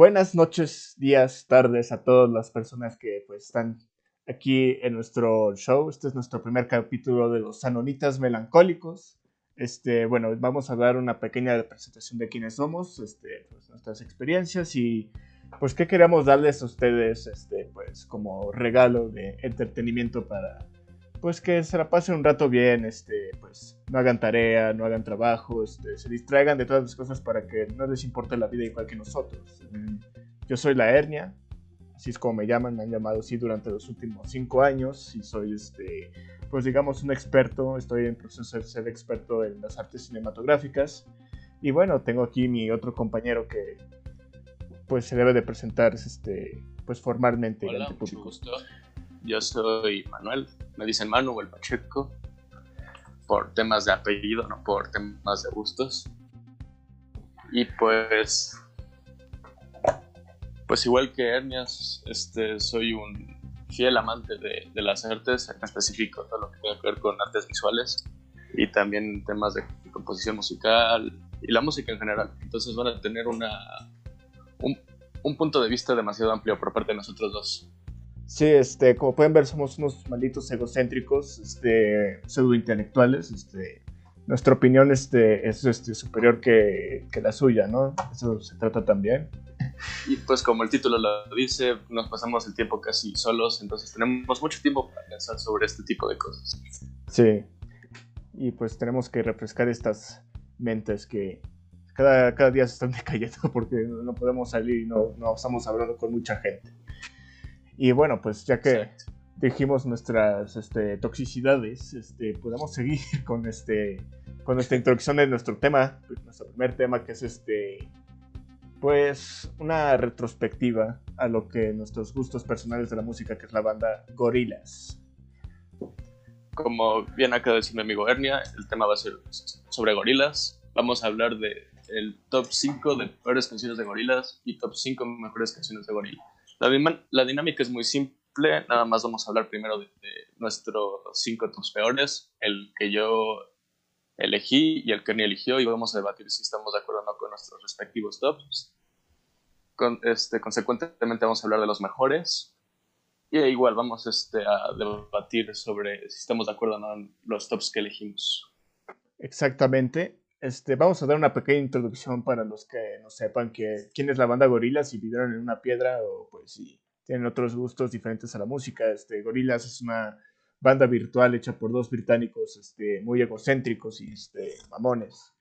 Buenas noches, días, tardes a todas las personas que pues están aquí en nuestro show. Este es nuestro primer capítulo de los Sanonitas Melancólicos. Este, bueno, vamos a dar una pequeña presentación de quiénes somos, este, pues, nuestras experiencias y pues qué queremos darles a ustedes, este, pues como regalo de entretenimiento para pues que se la pasen un rato bien, este, pues no hagan tarea, no hagan trabajo, este, se distraigan de todas las cosas para que no les importe la vida igual que nosotros. Mm, yo soy la hernia, así es como me llaman, me han llamado así durante los últimos cinco años y soy, este, pues digamos, un experto, estoy en proceso de ser experto en las artes cinematográficas y bueno, tengo aquí mi otro compañero que pues se debe de presentar, este, pues formalmente Hola, mucho gusto. Yo soy Manuel, me dicen Manu el Pacheco, por temas de apellido, no por temas de gustos. Y pues, pues igual que Hernias, este, soy un fiel amante de, las artes, en específico todo lo que tiene que ver con artes visuales y también temas de composición musical y la música en general. Entonces van a tener una, un, un punto de vista demasiado amplio por parte de nosotros dos. Sí, este, como pueden ver, somos unos malditos egocéntricos, este, pseudo intelectuales, este, nuestra opinión este, es este, superior que, que, la suya, ¿no? Eso se trata también. Y pues como el título lo dice, nos pasamos el tiempo casi solos, entonces tenemos mucho tiempo para pensar sobre este tipo de cosas. Sí, y pues tenemos que refrescar estas mentes que cada, cada día se están decayendo porque no podemos salir y no, no estamos hablando con mucha gente. Y bueno, pues ya que Exacto. dijimos nuestras este, toxicidades, este, podemos seguir con, este, con nuestra introducción de nuestro tema, nuestro primer tema que es este, pues una retrospectiva a lo que nuestros gustos personales de la música, que es la banda Gorillaz. Como bien acaba de decir mi amigo Ernia, el tema va a ser sobre Gorillaz. Vamos a hablar de el top 5 de peores canciones de Gorillaz y top 5 mejores canciones de Gorillaz. La, la, dinámica es muy simple, nada más vamos a hablar primero de, de nuestros cinco tops peores, el que yo elegí y el que ni eligió, y vamos a debatir si estamos de acuerdo o no con nuestros respectivos tops. Con, este, consecuentemente vamos a hablar de los mejores, y igual vamos este, a debatir sobre si estamos de acuerdo o no en los tops que elegimos. Exactamente. Este, vamos a dar una pequeña introducción para los que no sepan que, quién es la banda Gorillaz, si vivieron en una piedra o pues si tienen otros gustos diferentes a la música. Este, Gorillaz es una banda virtual hecha por dos británicos este, muy egocéntricos y este, mamones,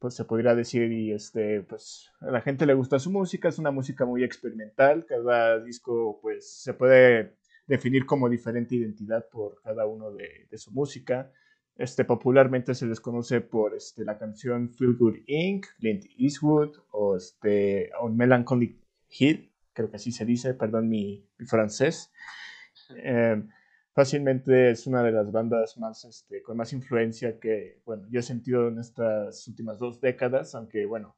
pues se podría decir, y este, pues a la gente le gusta su música, es una música muy experimental, cada disco pues se puede definir como diferente identidad por cada uno de su música. Este, popularmente se les conoce por este, la canción Feel Good Inc., Clint Eastwood, o este, On Melancholy Hill, creo que así se dice, perdón mi, mi francés. Eh, fácilmente es una de las bandas más, este, con más influencia que, bueno, yo he sentido en estas últimas dos décadas, aunque, bueno,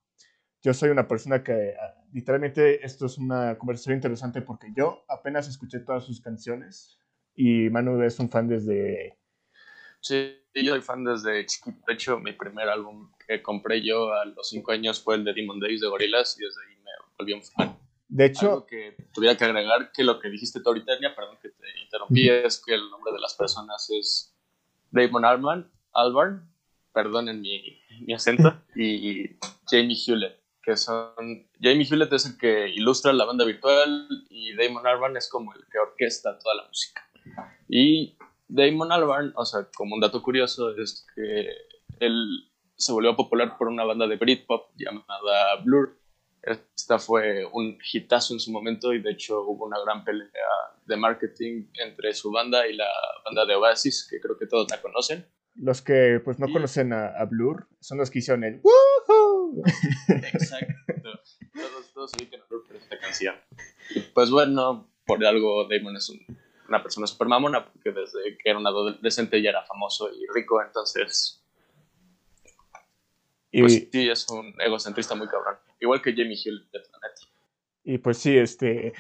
yo soy una persona que, literalmente, esto es una conversación interesante porque yo apenas escuché todas sus canciones y Manu es un fan desde... Sí, yo soy fan desde chiquito. De hecho, mi primer álbum que compré yo a los 5 años fue el de Demon Days de Gorillaz y desde ahí me volví un fan. De hecho, Algo que tuviera que agregar que lo que dijiste tú ahorita, perdón que te interrumpí, es que el nombre de las personas es Damon Albarn, Albarn perdonen mi, mi acento, y Jamie Hewlett, que son... Jamie Hewlett es el que ilustra la banda virtual y Damon Albarn es como el que orquesta toda la música. Y Damon Albarn, o sea, como un dato curioso, es que él se volvió popular por una banda de Britpop llamada Blur. Esta fue un hitazo en su momento y de hecho hubo una gran pelea de marketing entre su banda y la banda de Oasis, que creo que todos la conocen. Los que pues no y... conocen a, a, Blur son los que hicieron el ¡Woohoo! Exacto. todos, todos ubican a Blur por esta canción. Y pues bueno, por algo Damon es un una persona súper mamona, porque desde que era un adolescente ya era famoso y rico, entonces. Y, pues sí, es un egocentrista muy cabrón. Igual que Jamie Hill de Planet. Y pues sí, este.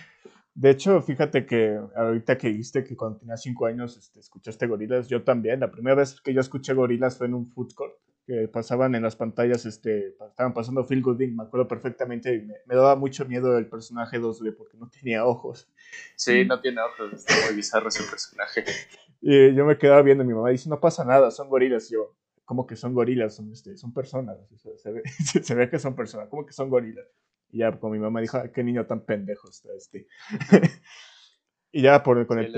De hecho, fíjate que ahorita que dijiste que cuando tenías 5 años este, escuchaste gorilas, yo también. La primera vez que yo escuché gorilas fue en un food court que pasaban en las pantallas, este, estaban pasando Phil Gooding, me acuerdo perfectamente, y me, daba mucho miedo el personaje 2D porque no tenía ojos. Sí, no tiene ojos, está muy bizarro ese personaje. Y yo me quedaba viendo, mi mamá dice, no pasa nada, son gorilas. yo, ¿cómo que son gorilas? Son, este, son personas, se, ve, se ve que son personas, ¿cómo que son gorilas? Y ya, como mi mamá dijo, qué niño tan pendejo está este. y ya por, con el,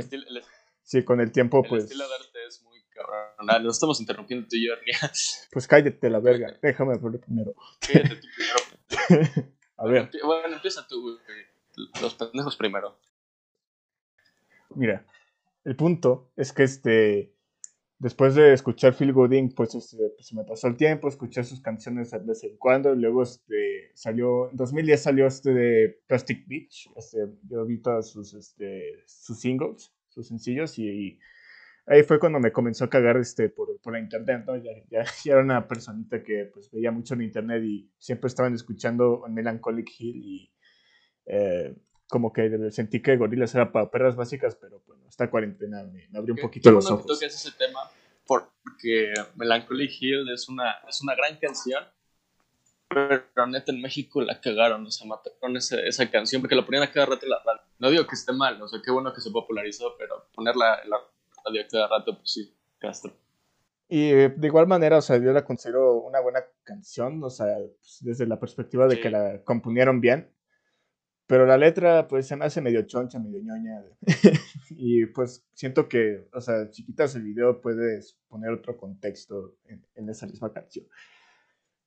sí, con el tiempo, el pues... Estilo de arte es muy cabrón. nos estamos interrumpiendo tú y yo, Pues cállate la verga, déjame hablar primero. Cállate tú primero. A ver. Bueno, empieza tú, los pendejos primero. Mira, el punto es que este después de escuchar Phil Gooding, pues, este, pues, se me pasó el tiempo, escuché sus canciones de vez en cuando, luego este, salió, en 2010 salió este de Plastic Beach, este, yo vi todos sus, este, sus singles, sus sencillos, y, ahí fue cuando me comenzó a cagar este, por, por la internet, ¿no? Ya, ya, era una personita que pues, veía mucho en internet y siempre estaban escuchando Melancholic Hill y... Eh, como que sentí que Gorilas era para perras básicas, pero bueno, esta cuarentena me, abrió un poquito los ojos. toques ese tema porque Melancholy Hill es una, es una gran canción, pero neta en México la cagaron, o sea, mataron esa, esa canción porque la ponían a cada rato en la radio. No digo que esté mal, o sea, qué bueno que se popularizó, pero ponerla en la radio a cada rato, pues sí, Castro. Y de igual manera, o sea, yo la considero una buena canción, o sea, pues, desde la perspectiva de que la componieron bien. Pero la letra, pues se me hace medio choncha, medio ñoña. y pues siento que, o sea, si quitas el video puedes poner otro contexto en, esa misma canción.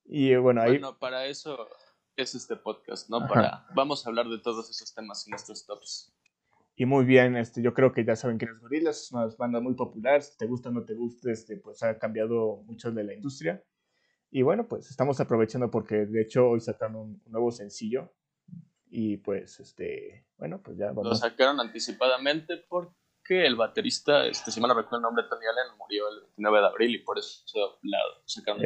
Y bueno, ahí... Bueno, para eso es este podcast, ¿no? Para... Vamos a hablar de todos esos temas en estos tops. Y muy bien, este, yo creo que ya saben quién es Gorillaz, es una banda muy popular, si te gusta o no te gusta, este, pues ha cambiado mucho de la industria. Y bueno, pues estamos aprovechando porque de hecho hoy sacaron un nuevo sencillo y pues, este, bueno, pues ya vamos. Lo sacaron anticipadamente porque el baterista, este, si mal no recuerdo el nombre, Tony Allen, murió el 29 de abril y por eso la sacaron.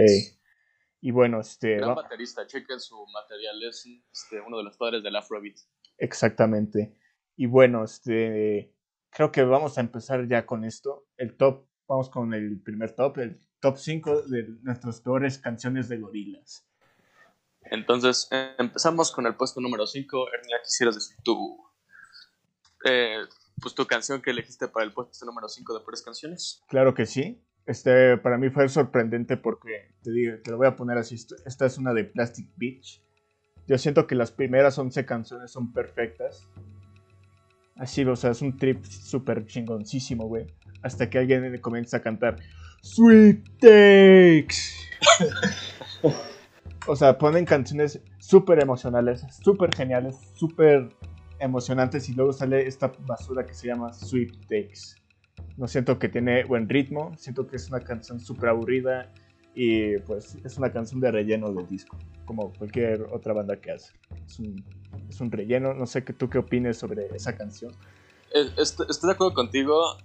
Y bueno, este. Gran baterista, chequen su material, es este, uno de los padres del Afrobeat. Exactamente. Y bueno, este. Creo que vamos a empezar ya con esto. El top, vamos con el primer top, el top 5 de nuestras peores canciones de gorilas. Entonces, empezamos con el puesto número 5. Ernia, ¿quisieras decir tu, eh, pues, tu canción que elegiste para el puesto número 5 de Peores Canciones? Claro que sí. Este, para mí fue sorprendente porque, te digo, te lo voy a poner así, esta es una de Plastic Beach. Yo siento que las primeras 11 canciones son perfectas. Así, o sea, es un trip súper chingoncísimo, güey. Hasta que alguien comienza a cantar Sweet Takes. o sea, ponen canciones súper emocionales, súper geniales, súper emocionantes y luego sale esta basura que se llama Sweet Takes. No siento que tiene buen ritmo, siento que es una canción súper aburrida y pues es una canción de relleno del disco, como cualquier otra banda que hace. Es un, es un relleno, no sé tú qué opines sobre esa canción. Estoy, de acuerdo contigo,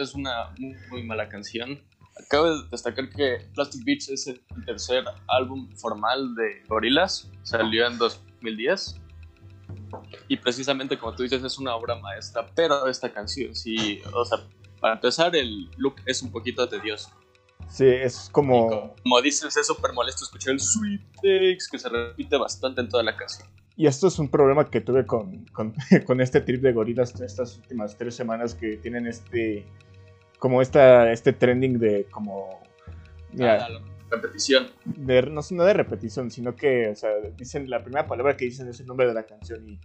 es una muy mala canción. Acabo de destacar que Plastic Beach es el tercer álbum formal de Gorillaz. Salió en 2010. Y precisamente como tú dices, es una obra maestra. Pero esta canción, sí, o sea, para empezar, el look es un poquito tedioso. Sí, es como... como, dices, es súper molesto escuchar el Sweet Takes, que se repite bastante en toda la canción. Y esto es un problema que tuve con, con, con este trip de gorilas estas últimas tres semanas que tienen este como esta, este trending de como... Mira, ah, repetición. De, no, no de repetición, sino que, o sea, dicen, la primera palabra que dicen es el nombre de la canción y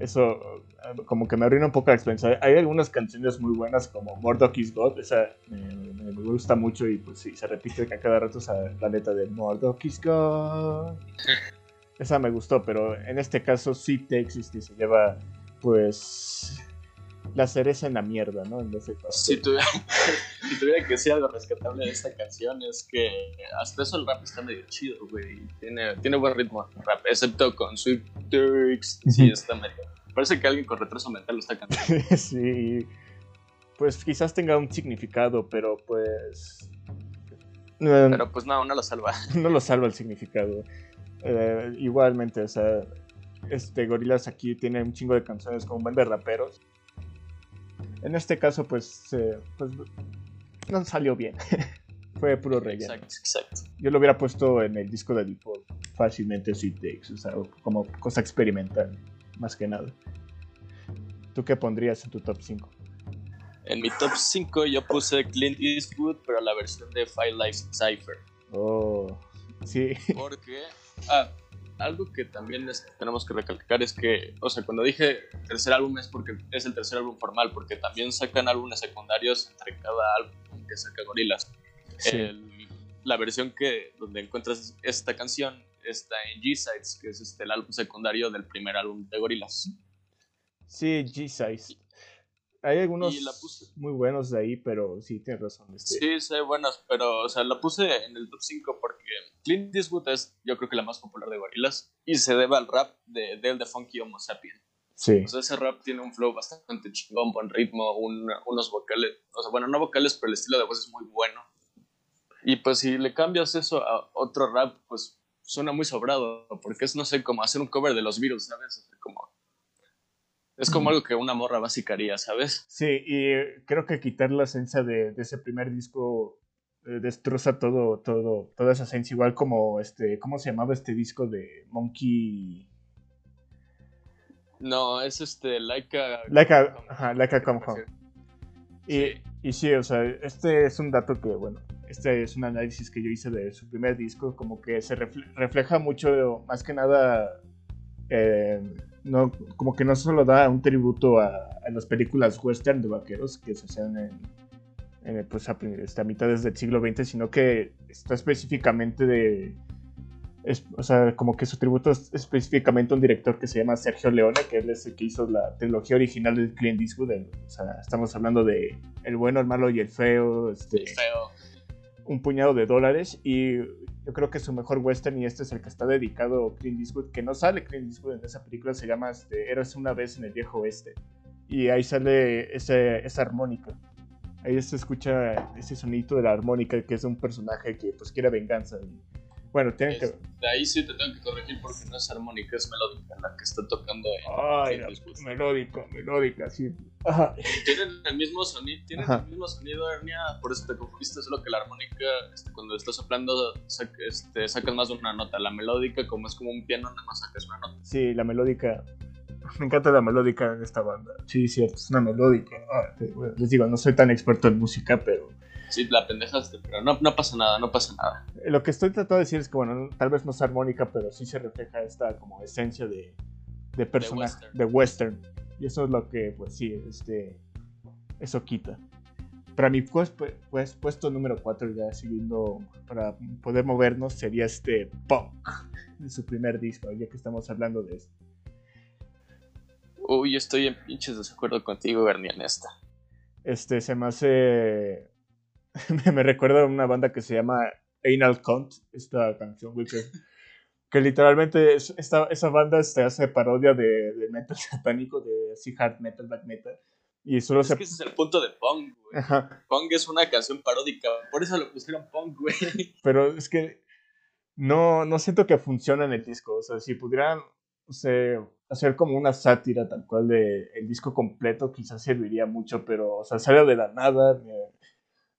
eso eh, como que me arruina un poco la experiencia. Hay algunas canciones muy buenas como Murdoch is God, esa me, gusta mucho y pues sí, se repite a cada rato esa, la letra de Murdoch is God. esa me gustó, pero en este caso sí Texas se lleva pues la cereza en la mierda, ¿no? En ese caso. Si, tuviera, que decir algo rescatable de esta canción es que hasta eso el rap está medio chido, güey. Tiene, tiene buen ritmo el rap, excepto con Sweet Turks. Sí, está medio. Parece que alguien con retraso mental lo está cantando. sí. Pues quizás tenga un significado, pero pues. Pero pues no, no lo salva. No lo salva el significado. Eh, igualmente, o sea, este Gorillaz aquí tiene un chingo de canciones con un buen de raperos. En este caso, pues, pues no salió bien. Fue puro relleno. Exacto, exacto. Yo lo hubiera puesto en el disco de default fácilmente Sweet Takes, o sea, como cosa experimental, más que nada. ¿Tú qué pondrías en tu top 5? En mi top 5 yo puse Clint Eastwood, pero la versión de Five Life Cypher. Oh, sí. Porque, ah, algo que también tenemos que recalcar es que, o sea, cuando dije tercer álbum es porque es el tercer álbum formal, porque también sacan álbumes secundarios entre cada álbum que saca Gorillaz. la versión que donde encuentras esta canción está en G-Sides, que es este, el álbum secundario del primer álbum de Gorillaz. Sí, G-Sides. Hay algunos muy buenos de ahí, pero sí, tienes razón. Este. Sí, sí, buenos, pero, o sea, la puse en el top 5 porque Clint Eastwood es, yo creo que la más popular de Gorillaz y se debe al rap de Del the Funky Homo Sapien. Sí. O sea, ese rap tiene un flow bastante chingón, buen ritmo, unos vocales, o sea, bueno, no vocales, pero el estilo de voz es muy bueno. Y pues si le cambias eso a otro rap, pues suena muy sobrado, porque es, no sé, como hacer un cover de los Beatles, ¿sabes? como es como algo que una morra básica haría, ¿sabes? Sí, y creo que quitar la esencia de, ese primer disco eh, destroza todo, todo, toda esa esencia. Igual como este, ¿cómo se llamaba este disco de Monkey? No, es este, Like a... Like a, ajá, like a Come Home. Y, y sí, o sea, este es un dato que, bueno, este es un análisis que yo hice de su primer disco, como que se refleja mucho, más que nada, eh, no, como que no solo da un tributo a, las películas western de vaqueros que se hacían en, en pues, a, este, mitades del siglo XX, sino que está específicamente de... o sea, como que su tributo es específicamente a un director que se llama Sergio Leone, que él es el que hizo la trilogía original de Clint Eastwood. o sea, estamos hablando de El bueno, el malo y el feo. Este, el feo. Un puñado de dólares. Y yo creo que su mejor western, y este es el que está dedicado a Clint Eastwood, que no sale Clint Eastwood en esa película, se llama este, Eras una vez en el viejo oeste. Y ahí sale ese, esa armónica. Ahí se escucha ese sonido de la armónica, que es un personaje que pues quiere venganza. Bueno, tienen que... De ahí sí te tengo que corregir porque no es armónica, es melódica la que está tocando Ay, melódica, melódica, sí. Tienen el mismo sonido, tienen el mismo sonido, Ernia, por eso te confundiste, solo que la armónica, este, cuando estás soplando, este, sacas más de una nota. La melódica, como es como un piano, nada más sacas una nota. Sí, la melódica. Me encanta la melódica en esta banda. Sí, cierto, es una melódica. Ah, les digo, no soy tan experto en música, pero Sí, la pendejaste, pero no, no pasa nada, no pasa nada. Lo que estoy tratando de decir es que, bueno, tal vez no es armónica, pero sí se refleja esta como esencia de, de personaje, de western. Y eso es lo que, pues sí, este, eso quita. Para mi pues, pues, puesto número 4, ya siguiendo, para poder movernos, sería este Punk, de su primer disco, ya que estamos hablando de esto. Uy, estoy en pinches desacuerdo contigo, Bernie, en esta. Este, se me hace me recuerda a una banda que se llama Anal Cunt, esta canción, que, literalmente esta, esa banda se hace parodia de, de, metal satánico, de así hard metal, black metal. Y solo es que ese es el punto de Punk, güey. Punk es una canción paródica, por eso lo pusieron Punk, güey. Pero es que no, no siento que funcione en el disco, o sea, si pudieran hacer como una sátira tal cual de el disco completo, quizás serviría mucho, pero, o sea, sale de la nada, me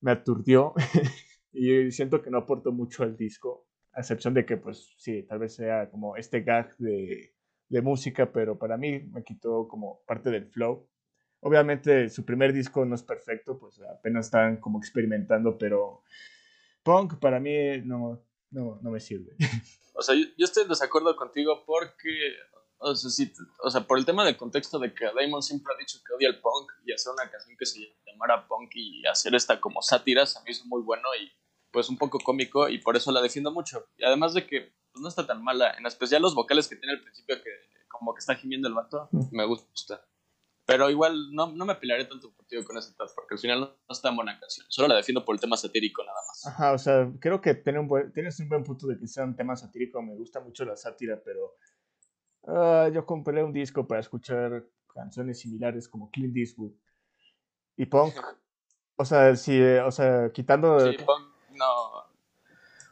aturdió y siento que no aportó mucho al disco, a excepción de que, pues sí, tal vez sea como este gag de, de música, pero para mí me quitó como parte del flow. Obviamente su primer disco no es perfecto, pues apenas están como experimentando, pero punk para mí no, no, no me sirve. O sea, yo, yo estoy en desacuerdo contigo porque o sea, sí, o sea, por el tema del contexto de que Damon siempre ha dicho que odia el punk y hacer una canción que se llamara punk y hacer esta como sátiras a mí es muy bueno y pues un poco cómico y por eso la defiendo mucho. Y además de que pues, no está tan mala, en especial los vocales que tiene al principio que como que está gimiendo el vato, me gusta. Pero igual no, no me pelearé tanto partido con ese top porque al final no, está en buena canción. Solo la defiendo por el tema satírico nada más. Ajá, o sea, creo que tiene un buen, tienes un buen punto de que sea un tema satírico. Me gusta mucho la sátira, pero Ah, yo compré un disco para escuchar canciones similares como Clint Eastwood y punk. O sea, si, o sea, quitando. Sí, punk no.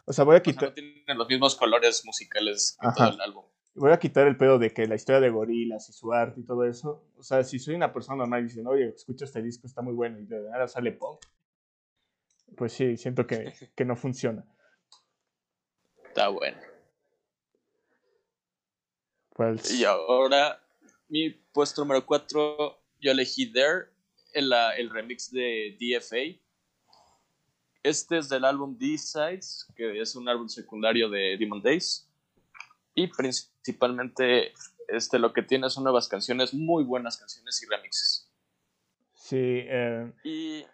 O sea, voy a quitar. no tienen los mismos colores musicales que todo el álbum. voy a quitar el pedo de que la historia de gorilas y su arte y todo eso. O sea, si soy una persona normal y dicen, oye, escucha este disco, está muy bueno y de nada sale pop. Pues sí, siento que, que no funciona. Está bueno. Y ahora, mi puesto número 4, yo elegí There, el, el remix de DFA. Este es del álbum D-Sides, que es un álbum secundario de Demon Days. Y principalmente este, lo que tiene son nuevas canciones, muy buenas canciones y remixes. Sí, eh, y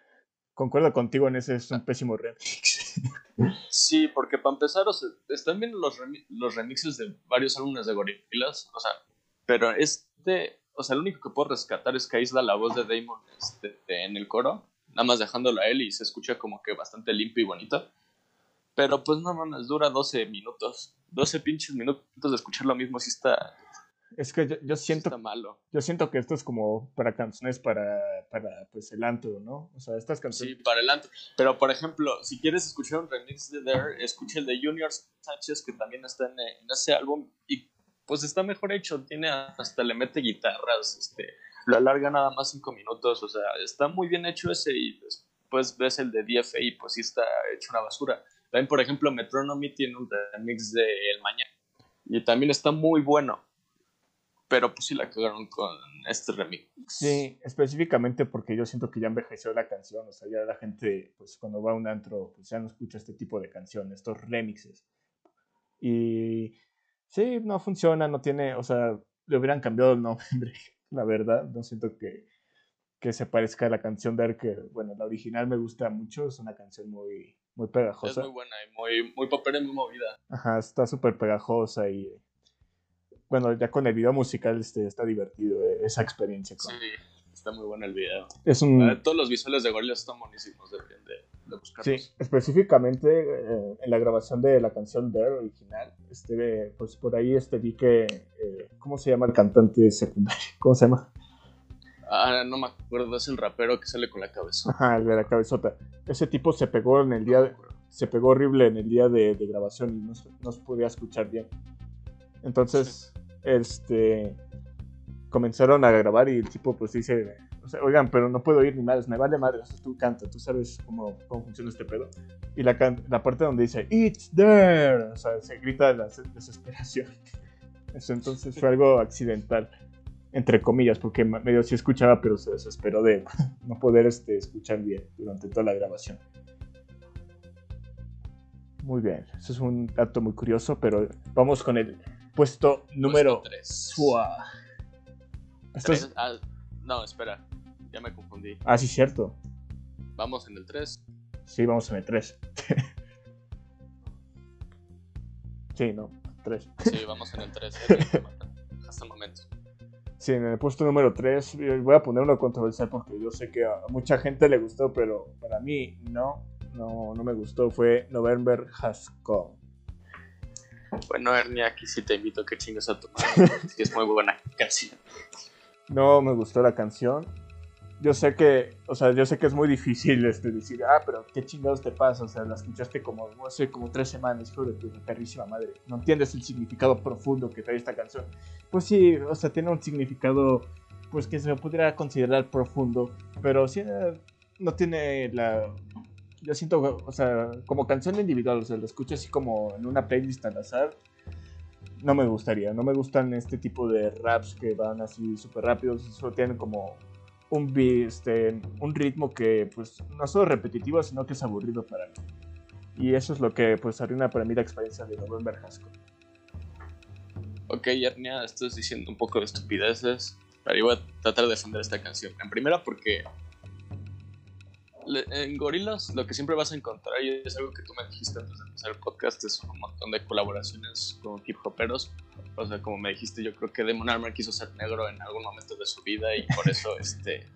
concuerdo contigo en ese, es un pésimo remix. sí, porque para empezar, o sea, están viendo los, los remixes de varios álbumes de Gorillaz, o sea, pero este, o sea, lo único que puedo rescatar es que aísla la voz de Damon este, en el coro, nada más dejándolo a él y se escucha como que bastante limpio y bonito. Pero pues no mames, dura 12 minutos. 12 pinches minutos de escuchar lo mismo si está. Es que yo, yo siento. está malo. Yo siento que esto es como para canciones para, para pues el antro, ¿no? O sea, estas canciones. Sí, para el antro. Pero por ejemplo, si quieres escuchar un remix de There, escucha el de Junior Sánchez, que también está en, en ese álbum. Y pues está mejor hecho. Tiene hasta le mete guitarras, este. Lo alarga nada más 5 minutos. O sea, está muy bien hecho ese. Y después ves el de DFA y pues sí está hecho una basura. También, por ejemplo, Metronomy tiene un remix de El Mañana. Y también está muy bueno. Pero pues sí la cagaron con este remix. Sí, específicamente porque yo siento que ya envejeció la canción. O sea, ya la gente, pues cuando va a un antro, pues ya no escucha este tipo de canciones, estos remixes. Y sí, no funciona, no tiene, o sea, le hubieran cambiado el nombre, la verdad. No siento que, que se parezca a la canción de que, bueno, la original me gusta mucho, es una canción muy, muy pegajosa. Es muy buena y muy, muy popera y muy movida. Ajá, está súper pegajosa y bueno, ya con el video musical este, está divertido eh, esa experiencia. Con... Sí, está muy bueno el video. Es un... Todos los visuales de Gorillaz están buenísimos, deberían de, de buscarlos. Sí, específicamente eh, en la grabación de la canción Dare original, este, pues por ahí este, vi que, eh, ¿cómo se llama el cantante secundario? ¿Cómo se llama? Ah, no me acuerdo, es el rapero que sale con la cabeza. Ajá, el de la cabezota. Ese tipo se pegó en el día, de, se pegó horrible en el día de, de grabación y no, no, se podía escuchar bien. Entonces. Este, comenzaron a grabar y el tipo pues dice, o sea, oigan, pero no puedo oír ni madres, me vale madre, o sea, tú canta, tú sabes cómo, cómo funciona este pedo. Y la, la parte donde dice, it's there, o sea, se grita la desesperación. Eso entonces fue algo accidental entre comillas, porque medio sí escuchaba, pero se desesperó de no poder este, escuchar bien durante toda la grabación. Muy bien, eso es un dato muy curioso, pero vamos con el puesto número 3. Es... Ah, no, espera, ya me confundí. Ah, sí, cierto. Vamos en el 3. Sí, vamos en el 3. sí, no, 3. Sí, vamos en el 3. Hasta el momento. Sí, en el puesto número 3 voy a poner uno controversial porque yo sé que a mucha gente le gustó, pero para mí no, no, no me gustó. Fue November Has Come. Bueno, Ernie, aquí sí te invito a que chingas a tu madre, que es muy buena canción. No me gustó la canción. Yo sé que, o sea, yo sé que es muy difícil este, decir, ah, pero qué chingados te pasa, o sea, la escuchaste como, no sé, como tres semanas, hijo de tu perrísima madre. No entiendes el significado profundo que trae esta canción. Pues sí, o sea, tiene un significado, pues que se pudiera considerar profundo, pero sí, no tiene la... Yo siento, o sea, como canción individual, o sea, lo escucho así como en una playlist al azar, no me gustaría, no me gustan este tipo de raps que van así súper rápidos, solo tienen como un, este, un ritmo que pues no solo repetitivo, sino que es aburrido para mí. Y eso es lo que pues arruina para mí la experiencia de November Haskell. Ok, Yarnia, estás diciendo un poco de estupideces, pero yo voy a tratar de defender esta canción. En primera porque en Gorillaz lo que siempre vas a encontrar, y es algo que tú me dijiste antes de empezar el podcast, es un montón de colaboraciones con hip hoperos. O sea, como me dijiste, yo creo que Demon Armour quiso ser negro en algún momento de su vida y por eso este,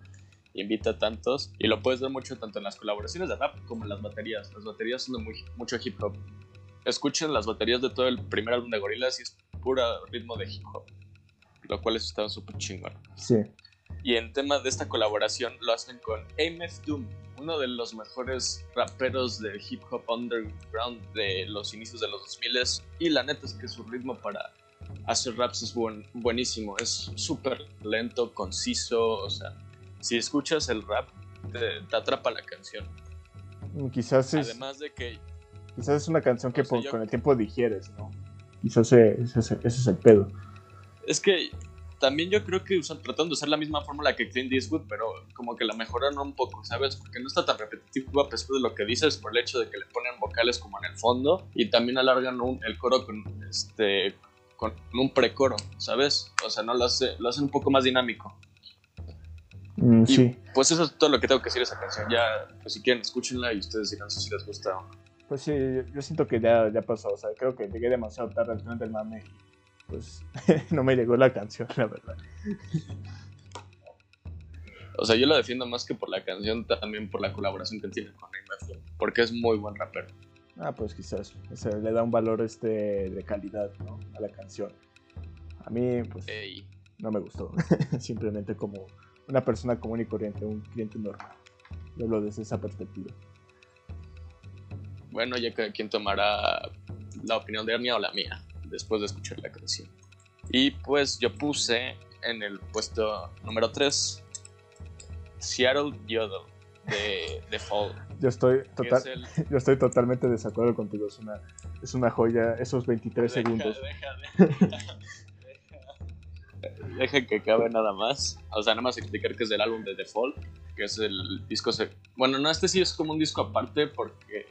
invita a tantos. Y lo puedes ver mucho tanto en las colaboraciones de rap como en las baterías. Las baterías son de muy, mucho hip hop. Escuchen las baterías de todo el primer álbum de Gorillaz y es puro ritmo de hip hop. Lo cual estaba súper chingón. Sí. Y en tema de esta colaboración lo hacen con AMF Doom, uno de los mejores raperos del hip hop underground de los inicios de los 2000 y la neta es que su ritmo para hace raps es buen, buenísimo, es súper lento, conciso, o sea, si escuchas el rap, te, atrapa la canción. Mm, quizás es... Además de que... Quizás es una canción que con el tiempo digieres, ¿no? Quizás ese, ese es el pedo. Es que también yo creo que usan, tratando de usar la misma fórmula que Clint Eastwood, pero como que la mejoran un poco, ¿sabes? Porque no está tan repetitivo a pesar de lo que dices por el hecho de que le ponen vocales como en el fondo y también alargan el coro con, este, con un precoro, ¿sabes? O sea, no lo, hace, lo hacen un poco más dinámico. Mm, sí. Pues eso es todo lo que tengo que decir de esa canción. Ya, pues si quieren, escúchenla y ustedes dirán si les gusta o no. Pues sí, yo siento que ya, ya pasó. O sea, creo que llegué demasiado tarde al final del mame pues no me llegó la canción, la verdad. O sea, yo lo defiendo más que por la canción, también por la colaboración que tiene con MF, porque es muy buen rapero. Ah, pues quizás, o sea, le da un valor este de calidad, ¿no? A la canción. A mí, pues, no me gustó. Simplemente como una persona común y corriente, un cliente normal. Yo hablo desde esa perspectiva. Bueno, ya que quien tomará la opinión de Ernia o la mía después de escuchar la canción. Y pues yo puse en el puesto número 3 Seattle Yodel de, de Fall. Yo estoy, total, yo estoy totalmente de desacuerdo contigo. Es una, es una joya esos 23 segundos. Deja, que cabe nada más. O sea, nada más explicar que es del álbum de The Fall, que es el disco. Bueno, no, este sí es como un disco aparte porque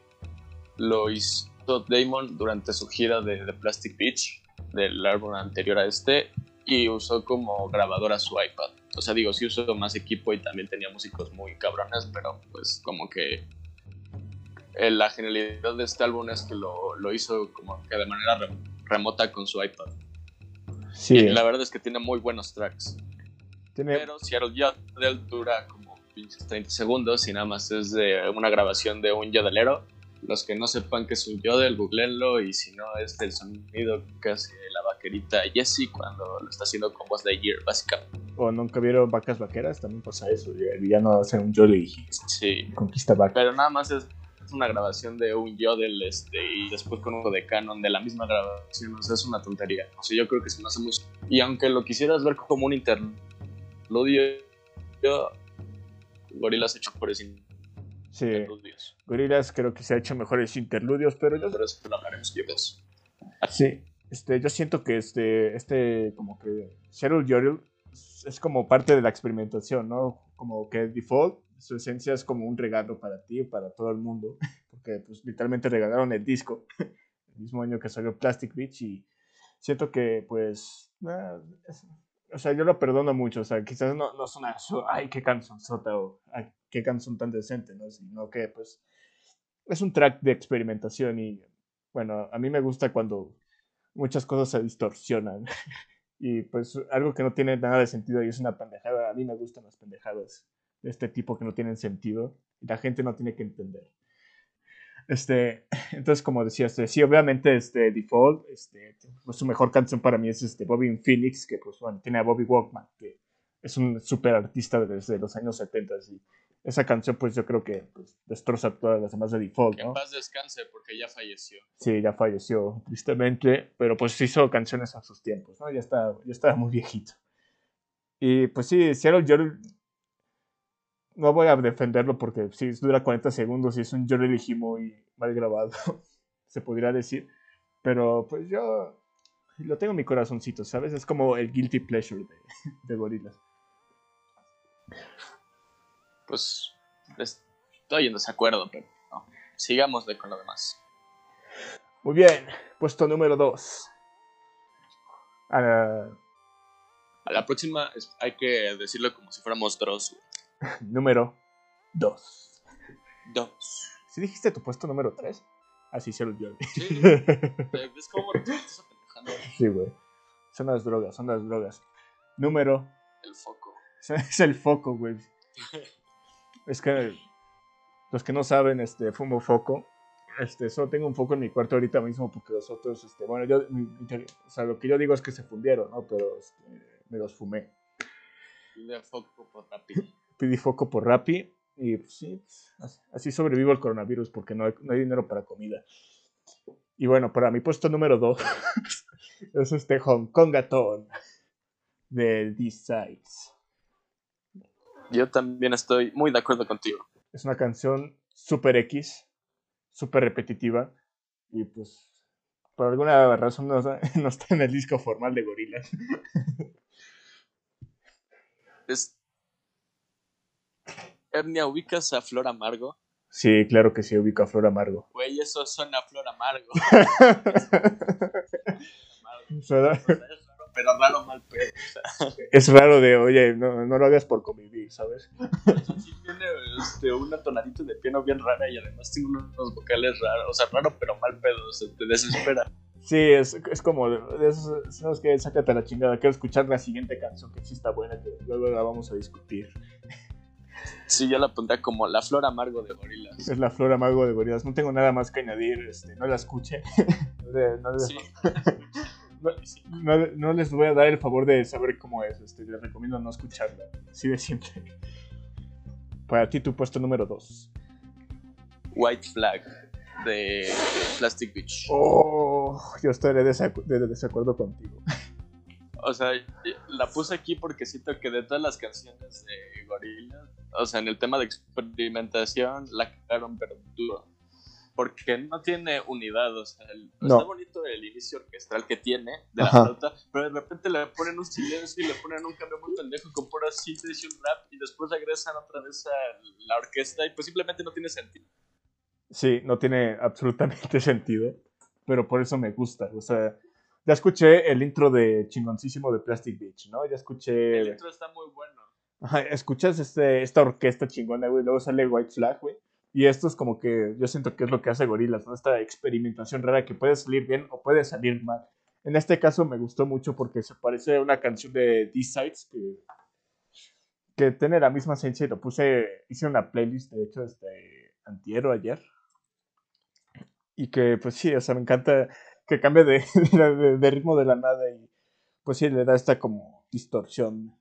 lo hizo Damon durante su gira de, Plastic Beach, del álbum anterior a este, y usó como grabadora su iPad. O sea, digo, sí usó más equipo y también tenía músicos muy cabrones, pero pues como que eh, la genialidad de este álbum es que lo, hizo como que de manera remota con su iPad. Sí. Y la verdad es que tiene muy buenos tracks. Pero Seattle Yodel dura como 30 segundos y nada más es de una grabación de un yodelero los que no sepan que es un yodel, googleenlo y si no es el sonido que hace la vaquerita Jessie cuando lo está haciendo con voz de Year, básicamente. O nunca vieron vacas vaqueras, también pasa eso. El villano hace un yodel y sí. conquista vacas. Pero nada más es una grabación de un yodel este, y después con uno de canon de la misma grabación. O sea, es una tontería. O sea, yo creo que si no hacemos. Y aunque lo quisieras ver como un interludio, yo. Gorilas hecho por ese Sí. Gorillaz creo que se ha hecho mejores interludios, pero yo... Pero eso lo hablaremos Sí, este, yo siento que este, este como que Cheryl Yodel es como parte de la experimentación, ¿no? Como que Default, su esencia es como un regalo para ti, para todo el mundo, porque pues literalmente regalaron el disco el mismo año que salió Plastic Beach y siento que pues ah, o sea, yo lo perdono mucho, o sea, quizás no, no es ay, qué canción sota o ay, qué canción tan decente, ¿no? Sino que, pues, es un track de experimentación y, bueno, a mí me gusta cuando muchas cosas se distorsionan y, pues, algo que no tiene nada de sentido y es una pendejada, a mí me gustan las pendejadas de este tipo que no tienen sentido y la gente no tiene que entender. Este, entonces, como decía, este, sí, obviamente, este, Default, este, pues su mejor canción para mí es este, Bobby Phoenix, que pues bueno, tiene a Bobby Walkman, que es un super artista desde los años 70 y esa canción pues yo creo que pues, destroza todas las demás de Default, ¿no? Que en paz descanse porque ya falleció. Sí, ya falleció, tristemente, pero pues hizo canciones a sus tiempos, ¿no? Ya está, ya estaba muy viejito. Y pues sí, Seattle Jordan no voy a defenderlo porque si dura 40 segundos y es un yo lo elegí muy mal grabado, se podría decir. Pero pues yo lo tengo en mi corazoncito, ¿sabes? Es como el guilty pleasure de, de gorilas. Pues estoy en desacuerdo, pero no. sigamos de con lo demás. Muy bien, puesto número 2. A la... A la próxima hay que decirlo como si fuéramos Dross. número 2. 2. ¿Sí dijiste tu puesto número 3? Así se lo dio. Sí. ¿Ves cómo te estás Sí, güey. Son las drogas, son las drogas. Número. El foco. Es el foco, güey. es que los que no saben, este, fumo foco. Este, solo tengo un foco en mi cuarto ahorita mismo porque los otros, este, bueno, yo, o sea, lo que yo digo es que se fundieron, ¿no? Pero este, me los fumé. Foco por Pidí foco por Rappi y pues, sí, así sobrevivo al coronavirus porque no hay, no hay dinero para comida. Y bueno, para mi puesto número 2 es este Hong Kong Gatón de D-Sides. Yo también estoy muy de acuerdo contigo. Es una canción super X, súper repetitiva y pues por alguna razón no, no, está en el disco formal de Gorillaz. Es... Ernia, ¿ubicas a Flor Amargo? Sí, claro que sí, ubico a Flor Amargo. Güey, eso suena a Flor Amargo. Suena- Pero raro mal pedo. Es raro de, oye, no, no lo hagas por convivir, ¿sabes? Sí tiene este, una tonadita de piano bien rara y además tiene unos vocales raros. O sea, raro pero mal pedo. O sea, te desespera. Sí, es, es como, esos, ¿sabes qué? Sácate la chingada, quiero escuchar la siguiente canción que sí está buena, que luego la vamos a discutir. Sí, yo la pondría como la flor amargo de gorilas. Es la Flor Amargo de Gorillaz, no tengo nada más que añadir, este, no la escuche. No le- no le- Sí. no, no les voy a dar el favor de saber cómo es, este, les recomiendo no escucharla, así de simple. Para ti tu puesto número 2. White Flag de Plastic Beach. Oh, yo estaré desacu- de desacuerdo contigo. O sea, la puse aquí porque siento que de todas las canciones de Gorillaz, o sea, en el tema de experimentación, la cagaron pero duro. Porque no tiene unidad, o sea, el- No. está bonito el inicio orquestral que tiene de la flauta, pero de repente le ponen un silencio y le ponen un cambio muy pendejo con pura síntesis y un rap y después regresan otra vez a la orquesta y pues simplemente no tiene sentido. Sí, no tiene absolutamente sentido, pero por eso me gusta. O sea, ya escuché el intro de chingoncísimo de Plastic Beach, ¿no? Ya escuché... El intro está muy bueno. Ajá, escuchas este, esta orquesta chingona, güey, luego sale White Flag, güey. Y esto es como que yo siento que es lo que hace Gorillaz, ¿no? Esta experimentación rara que puede salir bien o puede salir mal. En este caso me gustó mucho porque se parece a una canción de D-Sides que, que tiene la misma esencia y lo puse, hice una playlist, de hecho, este, antier o ayer. Y que, pues sí, o sea, me encanta que cambie de, ritmo de la nada y, pues sí, le da esta como distorsión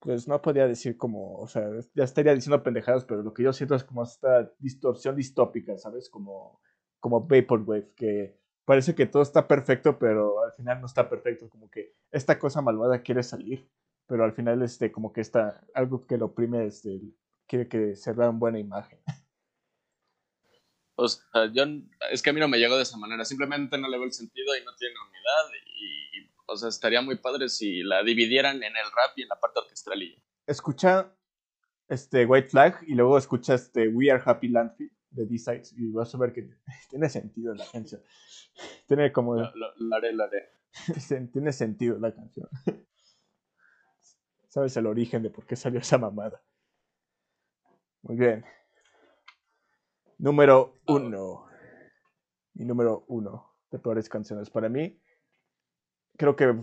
pues no podría decir como, o sea, ya estaría diciendo pendejadas, pero lo que yo siento es como esta distorsión distópica, ¿sabes? Como, como Vaporwave, que parece que todo está perfecto, pero al final no está perfecto, como que esta cosa malvada quiere salir, pero al final, este, como que está, algo que lo oprime, este, quiere que se vea en buena imagen. O sea, yo, es que a mí no me llegó de esa manera, simplemente no le veo el sentido y no tiene unidad y, o sea, estaría muy padre si la dividieran en el rap y en la parte orquestral y Escucha este White Flag y luego escucha este We Are Happy Landfill de D-Sides y vas a ver que tiene sentido la canción. Tiene como... lo, lo- lo haré, lo haré. Tiene sentido la canción. Sabes el origen de por qué salió esa mamada. Muy bien. Número uno. Mi número uno de peores canciones. Para mí, creo que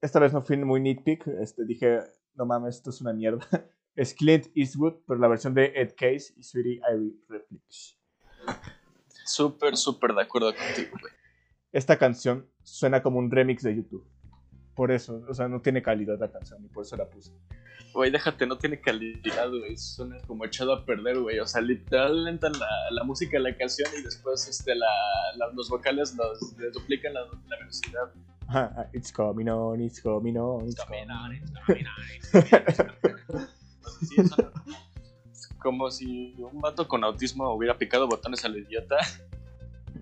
esta vez no fui muy nitpick. Este, dije, no mames, esto es una mierda. Es Clint Eastwood, pero la versión de Ed Case y Sweetie Irie Reflex. Súper, súper de acuerdo contigo, güey. Esta canción suena como un remix de YouTube. Por eso, o sea, no tiene calidad la canción y por eso la puse. Güey, déjate, no tiene calidad, güey. Suena como echado a perder, güey. O sea, literalmente la, la música de la canción y después este, la, la- los vocales los, le duplican la, la velocidad. Ah, it's coming on, it's coming on, it's coming Sí, suena como si un vato con autismo hubiera picado botones al idiota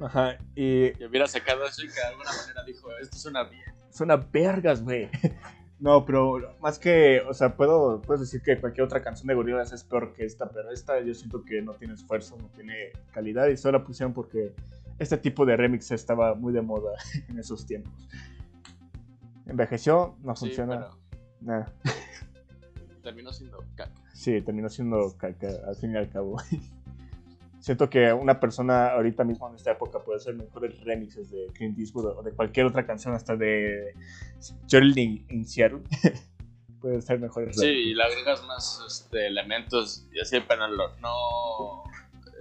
Ajá, y y hubiera sacado eso y que de alguna manera dijo, esto suena bien. suena vergas, güey. No, pero más que, o sea, puedo, puedes decir que cualquier otra canción de Gorillaz es peor que esta, pero esta yo siento que no tiene esfuerzo, no tiene calidad y solo la pusieron porque este tipo de remix estaba muy de moda en esos tiempos. Envejeció, no Sí, funciona. Nada. terminó siendo caca. Sí, terminó siendo caca al fin y al cabo. Siento que una persona ahorita mismo en esta época puede hacer mejores remixes de Clint Eastwood o de cualquier otra canción, hasta de Journey in Seattle. puede ser mejores Sí, remixes. y le agregas más este, elementos y así, pero lo- no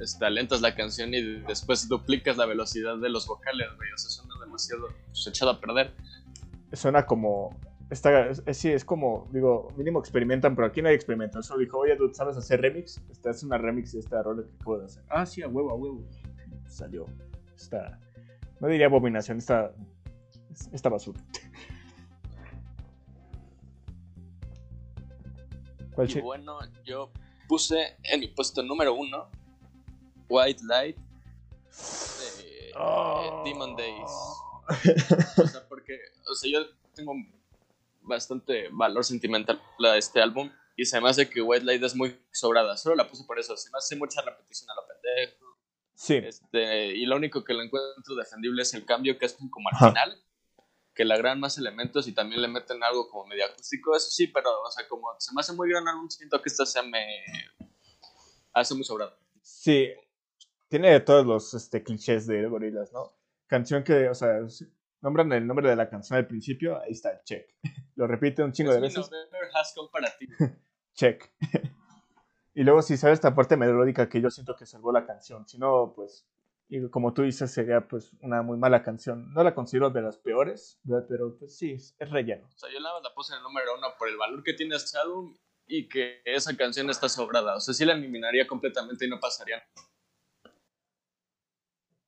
este, alentas la canción y después duplicas la velocidad de los vocales, güey. O sea, suena demasiado pues, echado a perder. Suena como. Esta, es, es- sí, es como, digo, mínimo experimentan, pero aquí nadie experimenta. Solo dijo, oye, dude, ¿sabes hacer remix? Este, haz una remix de esta rola que de hacer. Ah, sí, a huevo, a huevo. Salió esta No diría abominación, esta, esta basura. ¿Cuál y bueno, yo puse en mi puesto número uno White Light de, oh. Demon Days. o sea, porque, o sea, yo tengo bastante valor sentimental a este álbum y se me hace que White Light es muy sobrada. Solo la puse por eso. Se me hace mucha repetición a lo pendejo. Sí. Este, y lo único que lo encuentro defendible es el cambio que es como al final. Que le agregan más elementos y también le meten algo como medio acústico. Eso sí, pero, o sea, como se me hace muy gran álbum, siento que esta se me hace muy sobrado. Sí. Tiene todos los este, clichés de gorilas, ¿no? Canción que, o sea, nombran el nombre de la canción al principio, ahí está, check. Lo repite un chingo de veces. check. y luego si sabes esta parte melódica que yo siento que salvó la canción, si no, pues, y como tú dices, sería pues una muy mala canción. No la considero de las peores, pero pues sí, es relleno. O sea, yo la, la puse en el número uno por el valor que tiene este álbum y que esa canción está sobrada. O sea, sí la eliminaría completamente y no pasaría.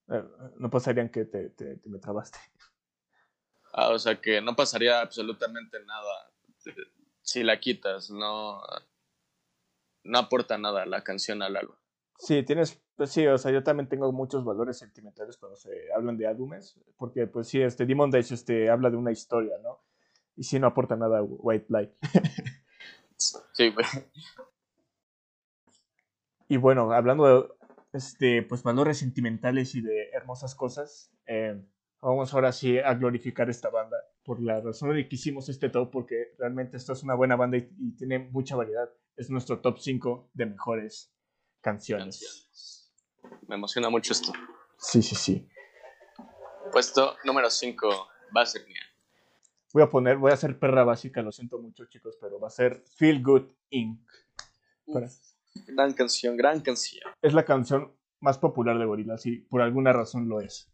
Eh, no pasarían que te, te me trabaste. Ah, o sea que no pasaría absolutamente nada si la quitas, no, no aporta nada la canción al álbum. Sí, tienes, pues sí, o sea, yo también tengo muchos valores sentimentales cuando se hablan de álbumes, porque pues sí, este Demon Days este, habla de una historia, ¿no? Y sí no aporta nada a White Light. sí, güey. Y bueno, hablando de este, pues valores sentimentales y de hermosas cosas, eh, vamos ahora sí a glorificar esta banda por la razón de que hicimos este top, porque realmente esta es una buena banda y, tiene mucha variedad. Es nuestro top 5 de mejores canciones. Me emociona mucho esto. Sí, sí, sí. Puesto número 5, va a ser Voy a poner, voy a hacer perra básica, lo siento mucho chicos, pero va a ser Feel Good Inc. Gran canción, gran canción. Es la canción más popular de Gorillaz y por alguna razón lo es.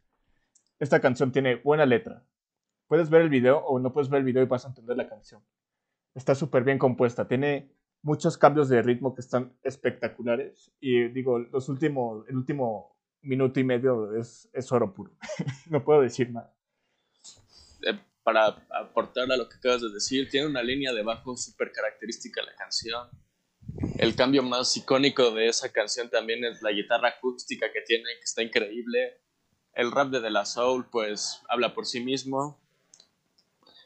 Esta canción tiene buena letra, puedes ver el video o no puedes ver el video y vas a entender la canción. Está súper bien compuesta, tiene muchos cambios de ritmo que están espectaculares y digo, los últimos, el último minuto y medio es, es oro puro, no puedo decir nada. Eh, para aportar a lo que acabas de decir, tiene una línea de bajo súper característica la canción. El cambio más icónico de esa canción también es la guitarra acústica que tiene, que está increíble. El rap de De La Soul, pues, habla por sí mismo.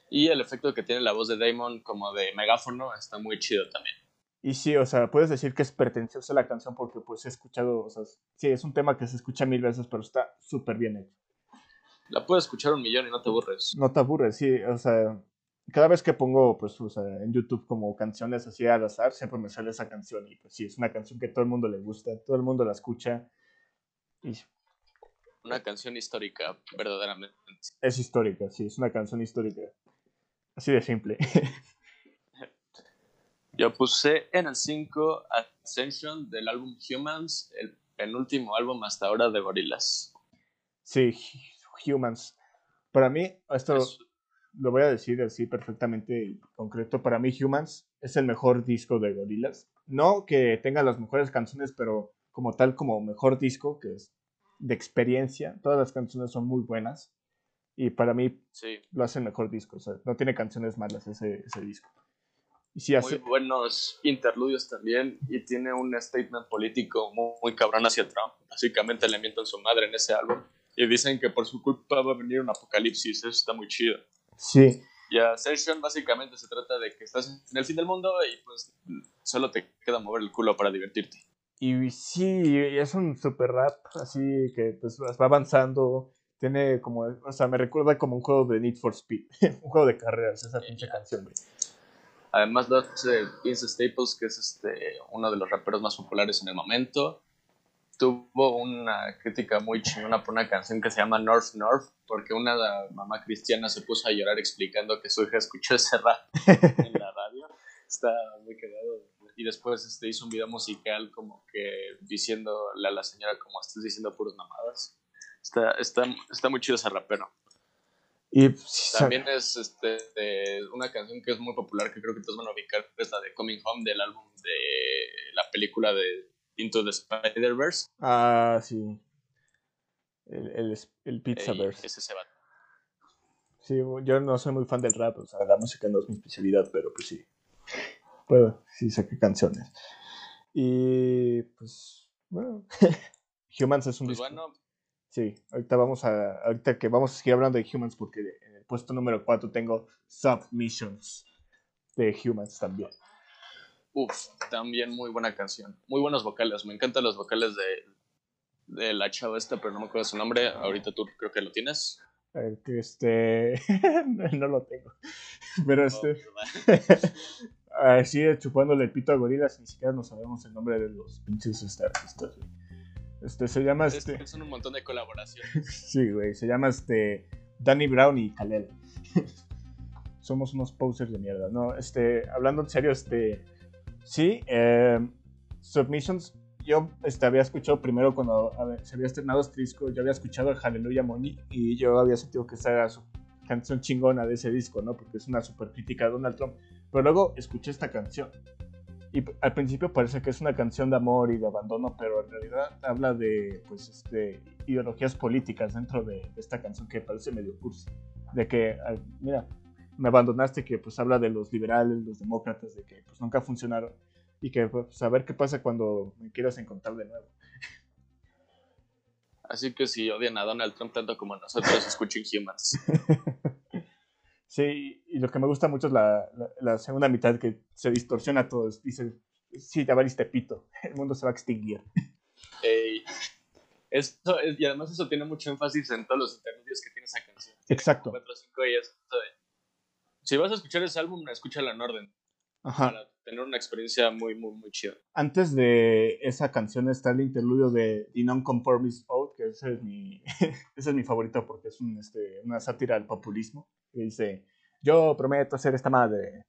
Y el efecto que tiene la voz de Damon como de megáfono está muy chido también. Y sí, o sea, puedes decir que es pretenciosa la canción porque pues he escuchado, o sea, sí, es un tema que se escucha mil veces, pero está súper bien hecho. La puedes escuchar un millón y no te aburres. No te aburres, sí, o sea, cada vez que pongo, pues, o sea, en YouTube como canciones así al azar, siempre me sale esa canción y pues sí, es una canción que todo el mundo le gusta, todo el mundo la escucha y... Una canción histórica, verdaderamente. Es histórica, sí, es una canción histórica. Así de simple. Yo puse en el 5 Ascension del álbum Humans, el penúltimo álbum hasta ahora de Gorillaz. Sí, Humans. Para mí, esto lo voy a decir así perfectamente y concreto. Para mí, Humans es el mejor disco de Gorillaz. No que tenga las mejores canciones, pero como tal, como mejor disco, que es de experiencia. Todas las canciones son muy buenas. Y para mí lo hace el mejor disco. O sea, no tiene canciones malas ese, ese disco. Y hace... Muy buenos interludios también. Y tiene un statement político muy, cabrón hacia Trump. Básicamente le mientan su madre en ese álbum. Y dicen que por su culpa va a venir un apocalipsis. Eso está muy chido. Sí. Y Ascension básicamente se trata de que estás en el fin del mundo y pues solo te queda mover el culo para divertirte. Y sí, es un super rap así que pues va avanzando tiene como, o sea, me recuerda como un juego de Need for Speed, un juego de carreras, esa pinche canción, güey. Además lo hace Vince Staples, que es este, uno de los raperos más populares en el momento. Tuvo una crítica muy chingona por una canción que se llama North North, porque una mamá cristiana se puso a llorar explicando que su hija escuchó ese rap en la radio. Está muy cagado. Y después este, hizo un video musical como que diciéndole a la señora como estás diciendo puras mamadas. Está, está, está muy chido ese rapero. Y también es este, una canción que es muy popular, que creo que todos van a ubicar, es la de Coming Home del álbum de la película de Into the Spider-Verse. Ah, sí. El, el, el Pizzaverse. ese se va. Sí, yo no soy muy fan del rap, o sea, la música no es mi especialidad, pero pues sí. Puedo, sí saqué canciones. Y pues, bueno, Humans es un Pues disco. bueno, Sí, ahorita vamos a, ahorita que vamos a seguir hablando de Humans porque en el puesto número 4 tengo Submissions de Humans también. uff, también muy buena canción. Muy buenos vocales. Me encantan los vocales de, de la chava esta, pero no me acuerdo su nombre. Ahorita tú creo que lo tienes. Este, no lo tengo, pero este, Oh. así chupándole el pito a gorilas, ni siquiera no sabemos el nombre de los pinches este, artistas. güey. Este, se llama Es- este, Son un montón de colaboraciones. sí, güey, se llama este, Danny Brown y Kalel. Somos unos posers de mierda, no, este, hablando en serio, este, sí, eh, Submissions, yo este, había escuchado primero cuando ver, se había estrenado Strisco, yo había escuchado el Hallelujah Money y yo había sentido que esa era su canción chingona de ese disco, ¿no? Porque es una super crítica a Donald Trump. Pero luego escuché esta canción y al principio parece que es una canción de amor y de abandono, pero en realidad habla de, pues, este, ideologías políticas dentro de, esta canción que parece medio cursi. De que, mira, me abandonaste, que pues habla de los liberales, los demócratas, de que pues nunca funcionaron y que pues a ver qué pasa cuando me quieras encontrar de nuevo. Así que si odian a Donald Trump tanto como nosotros, escuchen Humans. Sí, y lo que me gusta mucho es la, la, la segunda mitad que se distorsiona todo. Dice, sí, ya valiste pito, el mundo se va a extinguir. Ey, esto es- y además eso tiene mucho énfasis en todos los interludios que tiene esa canción. Exacto. 4 5 y esto de- Si vas a escuchar ese álbum, escúchalo en orden. Ajá. Para tener una experiencia muy, muy, muy chida. Antes de esa canción está el interludio de The Non-Conformist Que ese es mi, ese es mi favorito porque es un, este, una sátira al populismo. Que dice, yo prometo ser esta madre.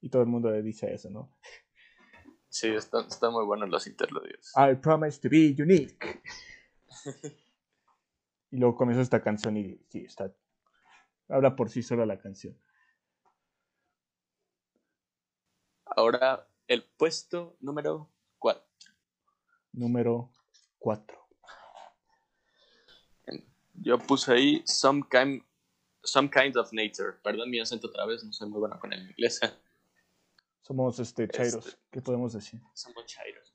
Y todo el mundo le dice eso, ¿no? Sí, están, están muy buenos los interludios. I promise to be unique. y luego comienza esta canción y sí, está. Habla por sí sola la canción. Ahora, el puesto número 4. Número 4. Yo puse ahí Some Kind, Some kind of Nature. Perdón mi acento otra vez, no soy muy bueno con el inglés. Somos este, chairos. Este- ¿Qué podemos decir? Somos chairos.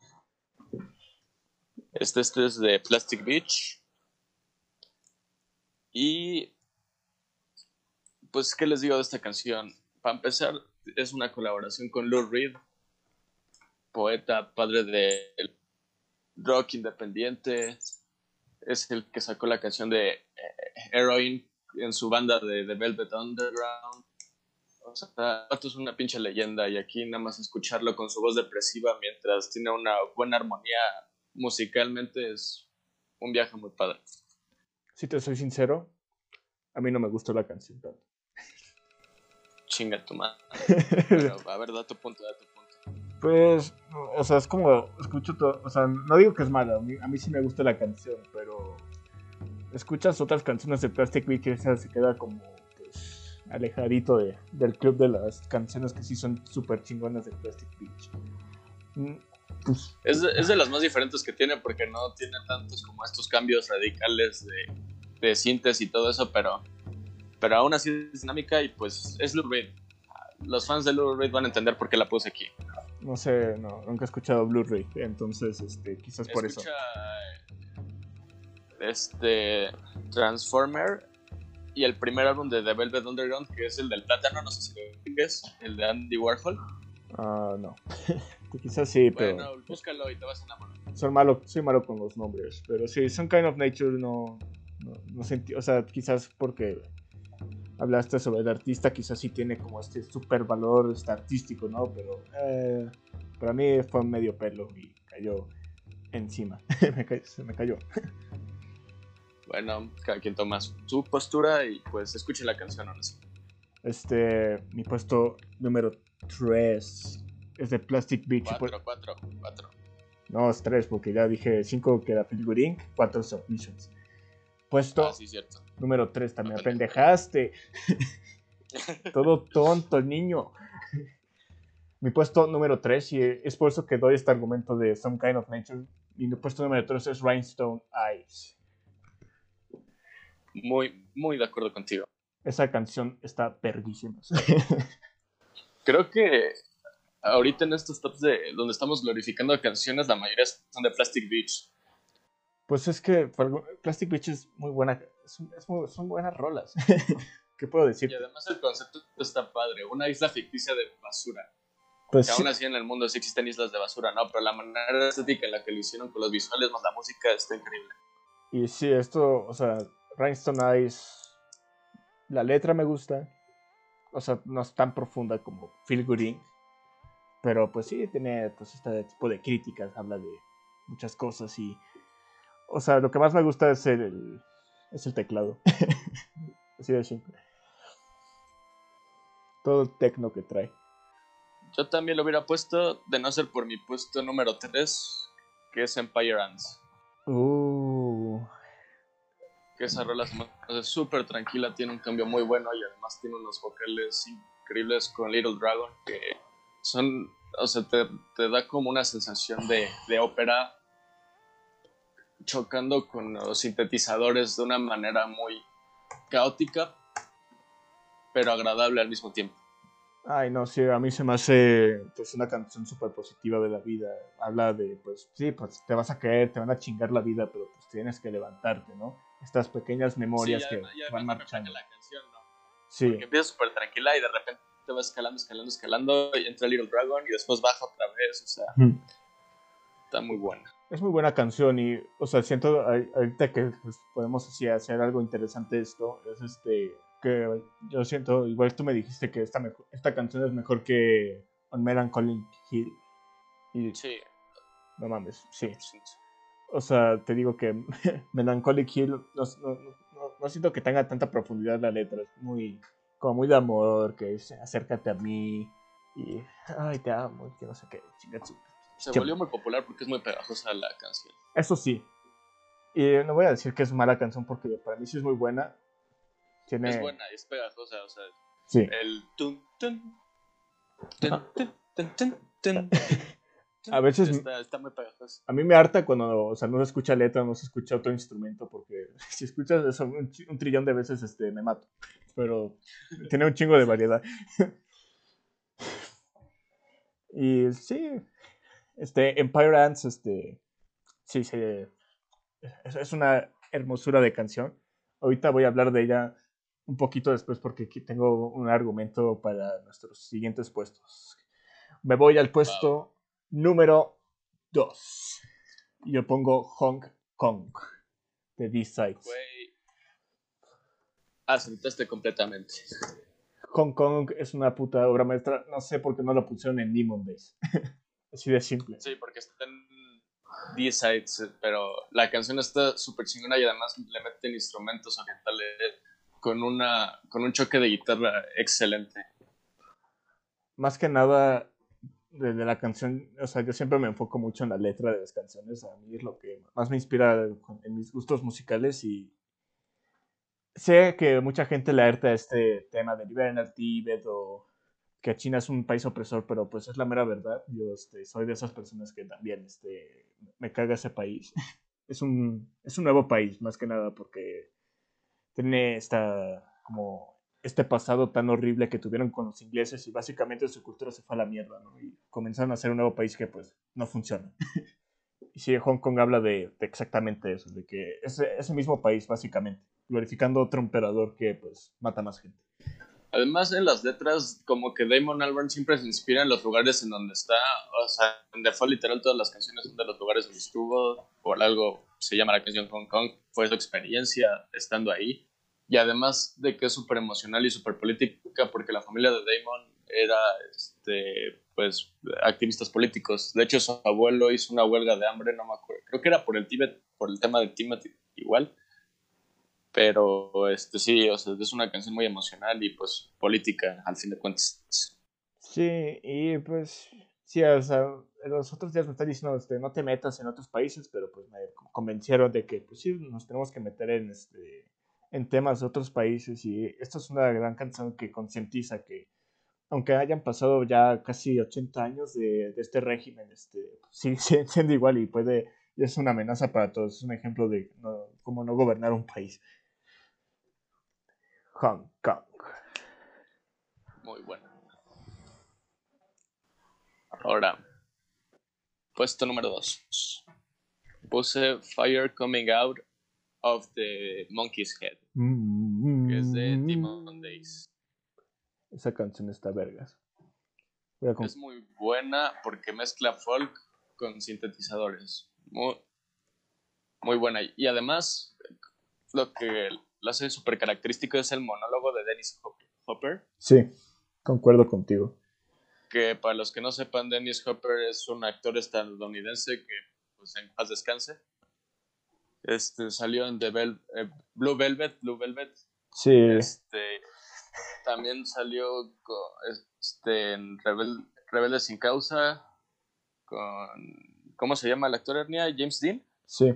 Este, este es de Plastic Beach. Y. Pues, ¿qué les digo de esta canción? Para empezar, es una colaboración con Lou Reed, poeta, padre del rock independiente. Es el que sacó la canción de eh, Heroin en su banda de The Velvet Underground. O sea, es una pinche leyenda y aquí nada más escucharlo con su voz depresiva mientras tiene una buena armonía musicalmente es un viaje muy padre. Si te soy sincero, a mí no me gustó la canción tanto. Chinga tu madre. Pero, a ver, da tu punto, da tu punto. Pues, o sea, es como, escucho todo, o sea, no digo que es mala, a mí, a mí sí me gusta la canción, pero escuchas otras canciones de Plastic Beach y esa se queda como, pues, alejadito de, del club de las canciones que sí son súper chingonas de Plastic Beach. Mm, Pues, Es de, las más diferentes que tiene porque no tiene tantos como estos cambios radicales de, de síntesis y todo eso, pero, pero aún así es dinámica y pues es Lou Reed. Los fans de Lou Reed van a entender por qué la puse aquí. No sé, no, nunca he escuchado Blu-ray, entonces, este, quizás por eso. Escucha este Transformer y el primer álbum de The Velvet Underground que es el del plátano, no sé si lo es, el de Andy Warhol. Ah, no. quizás sí, pero... Bueno, búscalo y te vas a enamorar. Soy malo, soy malo con los nombres, pero sí, Some Kind of Nature no, no, no sentí, o sea, quizás porque hablaste sobre el artista, quizás sí tiene como este super valor este, artístico, ¿no? Pero eh, para mí fue medio pelo y cayó encima, me ca- se me cayó. Bueno, cada quien toma su postura y pues escuche la canción, ¿no? Este, mi puesto número 3 es de Plastic Beach. y pues- 4, 4, 4. no, es 3 porque ya dije 5 que era Inc., 4 Submissions. Puesto Ah, sí, cierto. Número 3, también apendejaste. Todo tonto, el niño. Mi puesto número 3, y es por eso que doy este argumento de Some Kind of Nature. Mi puesto número 3 es Rhinestone Eyes. Muy, muy de acuerdo contigo. Esa canción está perguísima. Creo que ahorita en estos tops de donde estamos glorificando canciones, la mayoría son de Plastic Beach. Pues es que Plastic Beach es muy buena, son buenas rolas. ¿Qué puedo decir? Y además el concepto está padre, una isla ficticia de basura. Pues aún así en el mundo sí existen islas de basura, ¿no? Pero la manera estética en la que lo hicieron con los visuales más la música está increíble. Y sí, esto, o sea, Rhinestone Eyes, la letra me gusta. O sea, no es tan profunda como Feel Good Inc. Pero pues sí, tiene pues este tipo de críticas, habla de muchas cosas y... O sea, lo que más me gusta es el, es el teclado. Así de simple. Todo el tecno que trae. Yo también lo hubiera puesto, de no ser por mi puesto número 3, que es Empire Ants. Uh. Que esa rola es súper tranquila, tiene un cambio muy bueno y además tiene unos vocales increíbles con Little Dragon que son, o sea, te, da como una sensación de, de ópera chocando con los sintetizadores de una manera muy caótica, pero agradable al mismo tiempo. Ay, no, sí, a mí se me hace pues una canción súper positiva de la vida. Habla de, pues, sí, pues te vas a caer, te van a chingar la vida, pero pues tienes que levantarte, ¿no? Estas pequeñas memorias que van marchando. La canción, ¿no? Sí. Porque empieza súper tranquila y de repente te vas escalando, escalando, escalando y entra Little Dragon y después baja otra vez, o sea, está muy buena. Es muy buena canción y, o sea, siento ahorita que pues, podemos así hacer algo interesante esto, es este, que yo siento, igual tú me dijiste que esta, esta canción es mejor que On Melancholy Hill. Y, sí. No mames, sí. O sea, te digo que Melancholic Hill no, no, no, siento que tenga tanta profundidad la letra, es muy, como muy de amor, que es acércate a mí y, ay, te amo, que no sé qué, chingatsu. Se volvió muy popular porque es muy pegajosa la canción. Eso sí. Y no voy a decir que es mala canción porque para mí sí es muy buena, es buena, es pegajosa, o sea. Sí. El tun, tun, a veces está, muy pegajoso. A mí me harta cuando, o sea, no se escucha letra, no se escucha otro instrumento, porque si escuchas eso un, trillón de veces, este, me mato. Pero tiene un chingo de variedad. y sí, este, Empire Ants, este, sí, sí, es una hermosura de canción. Ahorita voy a hablar de ella un poquito después porque aquí tengo un argumento para nuestros siguientes puestos. Me voy al puesto número 2. Yo pongo Hong Kong de D-Sides. Aceptaste completamente. Hong Kong es una puta obra maestra. No sé por qué no la pusieron en Demon Days. Así de simple. Sí, porque está en D-Sides, pero la canción está súper chingona y además le meten instrumentos orientales con, una, con un choque de guitarra excelente. Más que nada, de, la canción, o sea, yo siempre me enfoco mucho en la letra de las canciones, a mí es lo que más me inspira en mis gustos musicales y sé que mucha gente le harta este tema de liberar al Tíbet o que China es un país opresor, pero pues es la mera verdad. Yo este, soy de esas personas que también este, me caga ese país. es, un, es un nuevo país, más que nada, porque tiene esta, como, este pasado tan horrible que tuvieron con los ingleses y básicamente su cultura se fue a la mierda, ¿no? Y comenzaron a ser un nuevo país que pues no funciona. y sí, Hong Kong habla de, exactamente eso, de que es ese mismo país básicamente, glorificando a otro emperador que pues mata más gente. Además, en las letras, como que Damon Albarn siempre se inspira en los lugares en donde está. O sea, en Default literal todas las canciones son de los lugares donde estuvo. Por algo se llama la canción Hong Kong. Fue su experiencia estando ahí. Y además de que es súper emocional y súper política, porque la familia de Damon era, este, pues, activistas políticos. De hecho, su abuelo hizo una huelga de hambre, no me acuerdo. Creo que era por el Tíbet, por el tema de Tíbet igual pero este sí, o sea, es una canción muy emocional y pues política al fin de cuentas. Sí, y pues sí, o sea, los otros días me están diciendo, este, no te metas en otros países, pero pues me convencieron de que pues sí, nos tenemos que meter en, este, en temas de otros países y esto es una gran canción que concientiza que aunque hayan pasado ya casi 80 años de, de este régimen, este, sigue siendo igual y puede, y es una amenaza para todos, es un ejemplo de cómo no gobernar un país. Hong Kong. Muy buena. Ahora, puesto número 2. Puse Fire Coming Out of the Monkey's Head, que es de Demon Days. Esa canción está vergas. Es muy buena porque mezcla folk con sintetizadores. Muy, muy buena. Y además, lo que lo hace súper característico es el monólogo de Dennis Hopper. Sí, concuerdo contigo. Que para los que no sepan, Dennis Hopper es un actor estadounidense que, pues, en paz descanse. Este, salió en The eh, Blue Velvet, Blue Velvet. Sí. Este, también salió este, en Rebel, Rebelde sin Causa con... ¿Cómo se llama el actor Ernia? James Dean. Sí.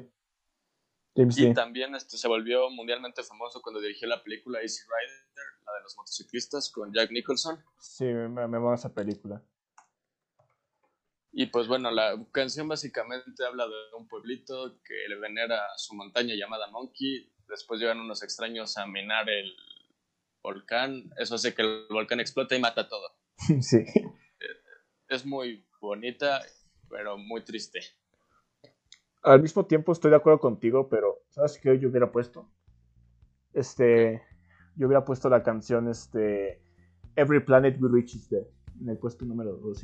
James y también este, se volvió mundialmente famoso cuando dirigió la película Easy Rider, la de los motociclistas, con Jack Nicholson. Sí, me, me esa película. Y pues bueno, la canción básicamente habla de un pueblito que le venera su montaña llamada Monkey. Después llegan unos extraños a minar el volcán. Eso hace que el volcán explote y mata todo. Sí. Es muy bonita, pero muy triste. Al mismo tiempo estoy de acuerdo contigo, pero ¿sabes qué yo hubiera puesto? Este, yo hubiera puesto la canción este Every Planet We Reach is Dead en el puesto número 2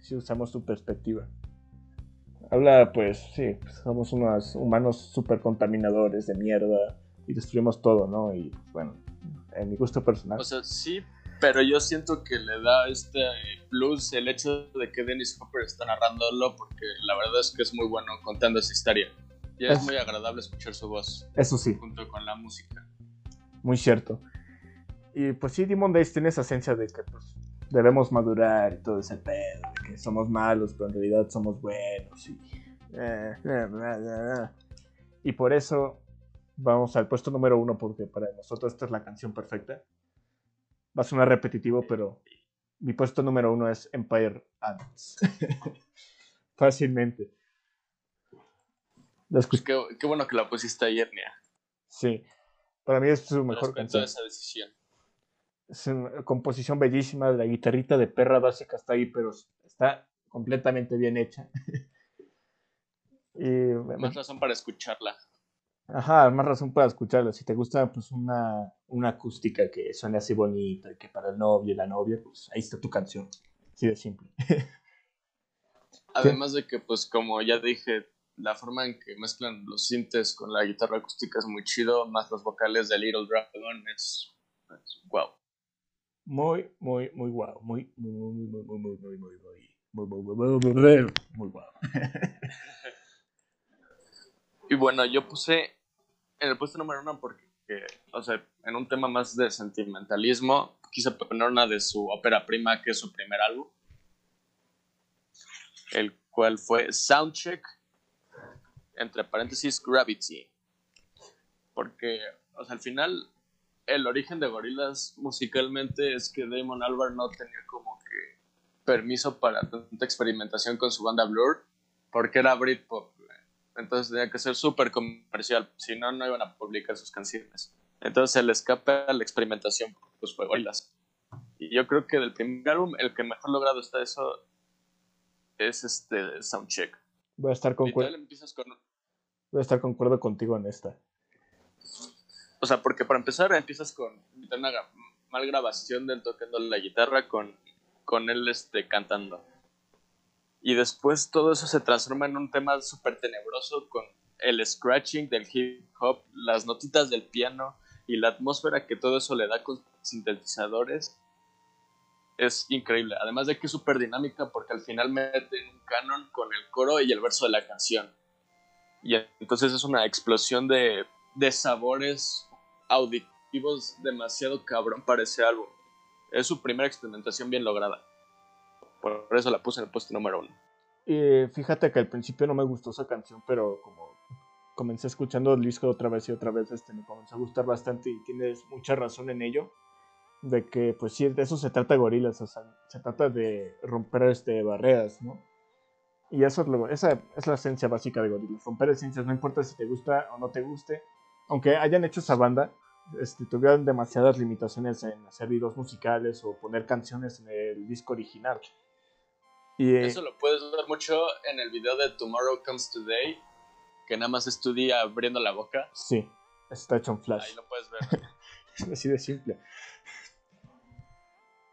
si, usamos tu perspectiva. Habla, pues, sí, pues, somos unos humanos súper contaminadores de mierda y destruimos todo, ¿no? Y bueno, en mi gusto personal. O sea, sí, pero yo siento que le da este plus el hecho de que Dennis Hopper está narrándolo porque la verdad es que es muy bueno contando esa historia. Y es, muy agradable escuchar su voz. Eso sí. Junto con la música. Muy cierto. Y pues sí, Demon Days tiene esa esencia de que pues, debemos madurar y todo ese pedo, de que somos malos, pero en realidad somos buenos. Y, eh, eh, eh, y por eso vamos al puesto número uno, porque para nosotros esta es la canción perfecta. Va a sonar repetitivo, pero mi puesto número uno es Empire Ants. Fácilmente. Pues qué, bueno que la pusiste ayer, Nia. Sí. Para mí es su mejor canción. esa decisión. Es una composición bellísima. La guitarrita de perra básica está ahí, pero está completamente bien hecha. y, Más razón para escucharla. Ajá, más razón para escucharla. Si te gusta pues una, una acústica que suene así bonita, que para el novio y la novia, pues ahí está tu canción. Así de simple. Además de que, pues como ya dije, la forma en que mezclan los sintes con la guitarra acústica es muy chido, más los vocales de Little Dragon es, es wow. Muy, muy, muy wow. Muy, muy, muy, muy, muy, muy, muy, muy, muy, muy, muy, muy, muy. Y bueno, yo puse en el puesto número uno porque, o sea, en un tema más de sentimentalismo, quise poner una de su ópera prima, que es su primer álbum, el cual fue Soundcheck, entre paréntesis, Gravity. Porque, o sea, al final, el origen de Gorillaz musicalmente es que Damon Albarn no tenía como que permiso para tanta experimentación con su banda Blur, porque era Britpop entonces tenía que ser súper comercial, si no, no iban a publicar sus canciones. Entonces el escape a la experimentación pues fue Gorillaz. Y yo creo que del primer álbum, el que mejor logrado está eso es este Soundcheck. Voy a estar concuerdo. Con... Voy a estar concuerdo contigo en esta. O sea, porque para empezar empiezas con una mal grabación del tocando la guitarra con, con él este, cantando. Y después todo eso se transforma en un tema súper tenebroso con el scratching del hip hop, las notitas del piano y la atmósfera que todo eso le da con sintetizadores. Es increíble. Además de que es súper dinámica porque al final meten un canon con el coro y el verso de la canción. Y entonces es una explosión de, de sabores auditivos demasiado cabrón para ese álbum. Es su primera experimentación bien lograda. Por eso la puse en el puesto número uno. Y fíjate que al principio no me gustó esa canción, pero como comencé escuchando el disco otra vez y otra vez, este, me comenzó a gustar bastante y tienes mucha razón en ello. De que, pues sí, de eso se trata Gorilas, se trata de romper este, barreras, ¿no? Y eso es lo, esa es la esencia básica de Gorilas, romper esencias, no importa si te gusta o no te guste. Aunque hayan hecho esa banda, este, tuvieron demasiadas limitaciones en hacer videos musicales o poner canciones en el disco original. Y, eh, Eso lo puedes ver mucho en el video de Tomorrow Comes Today, que nada más estudia abriendo la boca. Sí, está hecho en flash. Ahí lo puedes ver. es así de simple.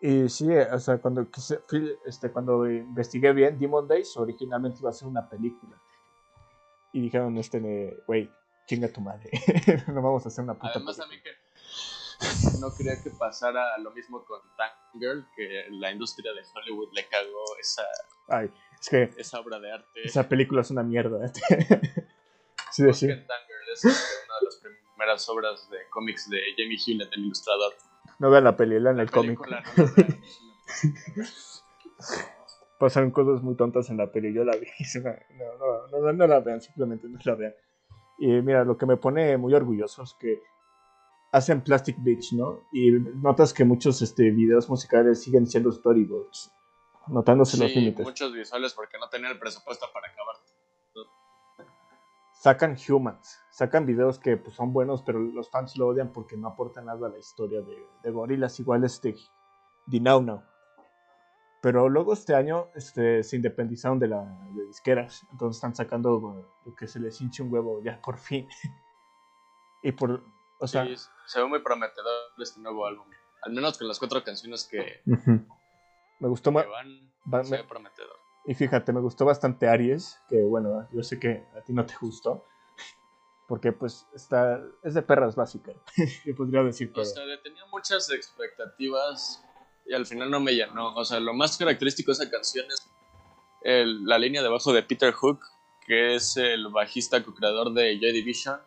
Y sí, o sea, cuando, este, cuando investigué bien, Demon Days originalmente iba a ser una película. Y dijeron, este, güey, chinga tu madre. no vamos a hacer una puta Además, a mí que no quería que pasara lo mismo con Tank Girl, que la industria de Hollywood le cagó esa, Ay, es que esa obra de arte. Esa película es una mierda. sí, de sí. Girl es una de las primeras obras de cómics de Jamie Hewlett, el ilustrador. No vean la peli, en el cómic. Pasaron cosas muy tontas en la peli, yo la vi. No, no, no, no la vean, simplemente no la vean. Y mira, lo que me pone muy orgulloso es que hacen Plastic Beach, ¿no? Y notas que muchos este, videos musicales siguen siendo storyboards, notándose los límites. muchos visuales porque no tenían el presupuesto para acabar. Sacan humans, sacan videos que pues, son buenos, pero los fans lo odian porque no aportan nada a la historia de, de gorilas, igual este The Now Now. Pero luego este año este, se independizaron de la de disqueras, entonces están sacando lo que se les hinche un huevo ya por fin. y por, o sea, sí, se ve muy prometedor este nuevo álbum, al menos con las cuatro canciones que, me gustó más. Se ve prometedor. Y fíjate, me gustó bastante Aries, que bueno, yo sé que a ti no te gustó. Porque pues está, es de perras básica, yo podría decir. O sea, tenía muchas expectativas y al final no me llenó. O sea, lo más característico de esa canción es la línea debajo de Peter Hook, que es el bajista co-creador de Joy Division,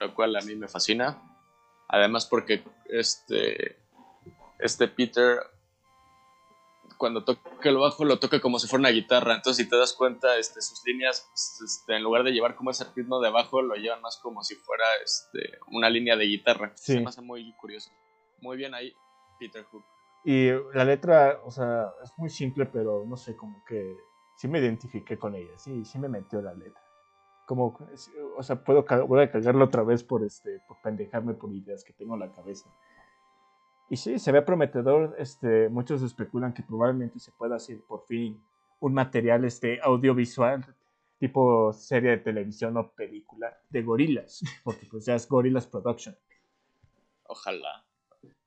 lo cual a mí me fascina. Además porque este, este Peter, cuando toca el bajo, lo toca como si fuera una guitarra. Entonces, si te das cuenta, este, sus líneas, este, en lugar de llevar como ese ritmo de bajo, lo llevan más como si fuera este, una línea de guitarra. Se me hace muy curioso. Muy bien ahí, Peter Hook. Y la letra, o sea, es muy simple, pero no sé, como que sí me identifiqué con ella, sí, sí me metió la letra. Como, o sea, puedo voy a cargarlo otra vez por, este, por pendejarme por ideas que tengo en la cabeza. Y sí, se ve prometedor, este, muchos especulan que probablemente se pueda hacer por fin un material este, audiovisual, tipo serie de televisión o película de gorilas, porque pues ya es Gorillas Production. Ojalá.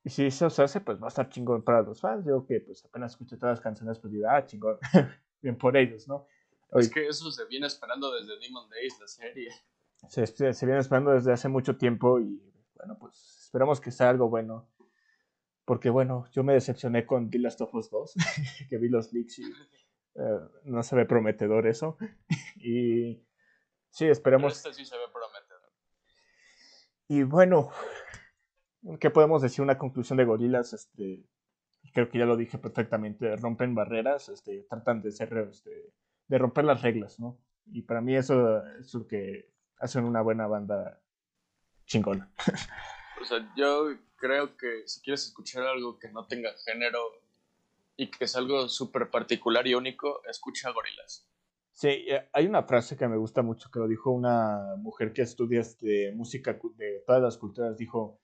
Y si eso se hace, pues va a estar chingón para los fans. Yo que pues apenas escuché todas las canciones, pues digo, ah, chingón. Bien por ellos, ¿no? Es que eso se viene esperando desde Demon Days, la serie. Se, se, viene esperando desde hace mucho tiempo y bueno, pues esperamos que sea algo bueno. Porque bueno, yo me decepcioné con The Last of Us 2, que vi los leaks y eh, no se ve prometedor eso. y sí, esperemos. este sí se ve prometedor. Y bueno, ¿Qué podemos decir? Una conclusión de gorilas, este, creo que ya lo dije perfectamente, rompen barreras, este, tratan de ser, este, de romper las reglas, ¿no? Y para mí eso es lo que hacen una buena banda chingona. O sea, yo creo que si quieres escuchar algo que no tenga género y que es algo súper particular y único, escucha gorilas. Sí, eh, hay una frase que me gusta mucho que lo dijo una mujer que estudia este, música de todas las culturas, dijo,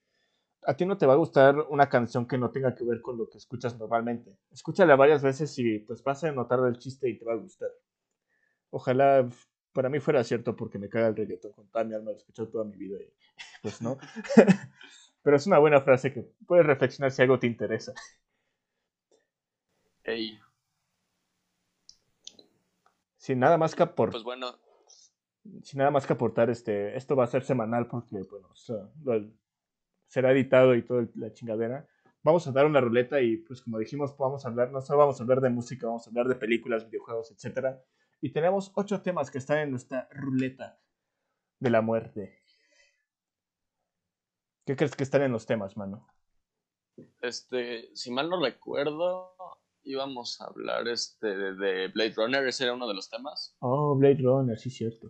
a ti no te va a gustar una canción que no tenga que ver con lo que escuchas normalmente. Escúchala varias veces y pues vas a notar el chiste y te va a gustar. Ojalá para mí fuera cierto porque me caga el reggaetón con toda mi alma, lo he escuchado toda mi vida y pues no. Pero es una buena frase que puedes reflexionar si algo te interesa. Ey. Sin nada más que aportar. Pues bueno. Sin nada más que aportar, este, esto va a ser semanal porque, bueno, será editado y toda la chingadera. Vamos a dar una ruleta y pues como dijimos, vamos a hablar, no solo vamos a hablar de música, vamos a hablar de películas, videojuegos, etc. Y tenemos ocho temas que están en nuestra ruleta de la muerte. ¿Qué crees que están en los temas, mano? Este, si mal no recuerdo, íbamos a hablar este de Blade Runner, ese era uno de los temas. Oh, Blade Runner, sí, cierto.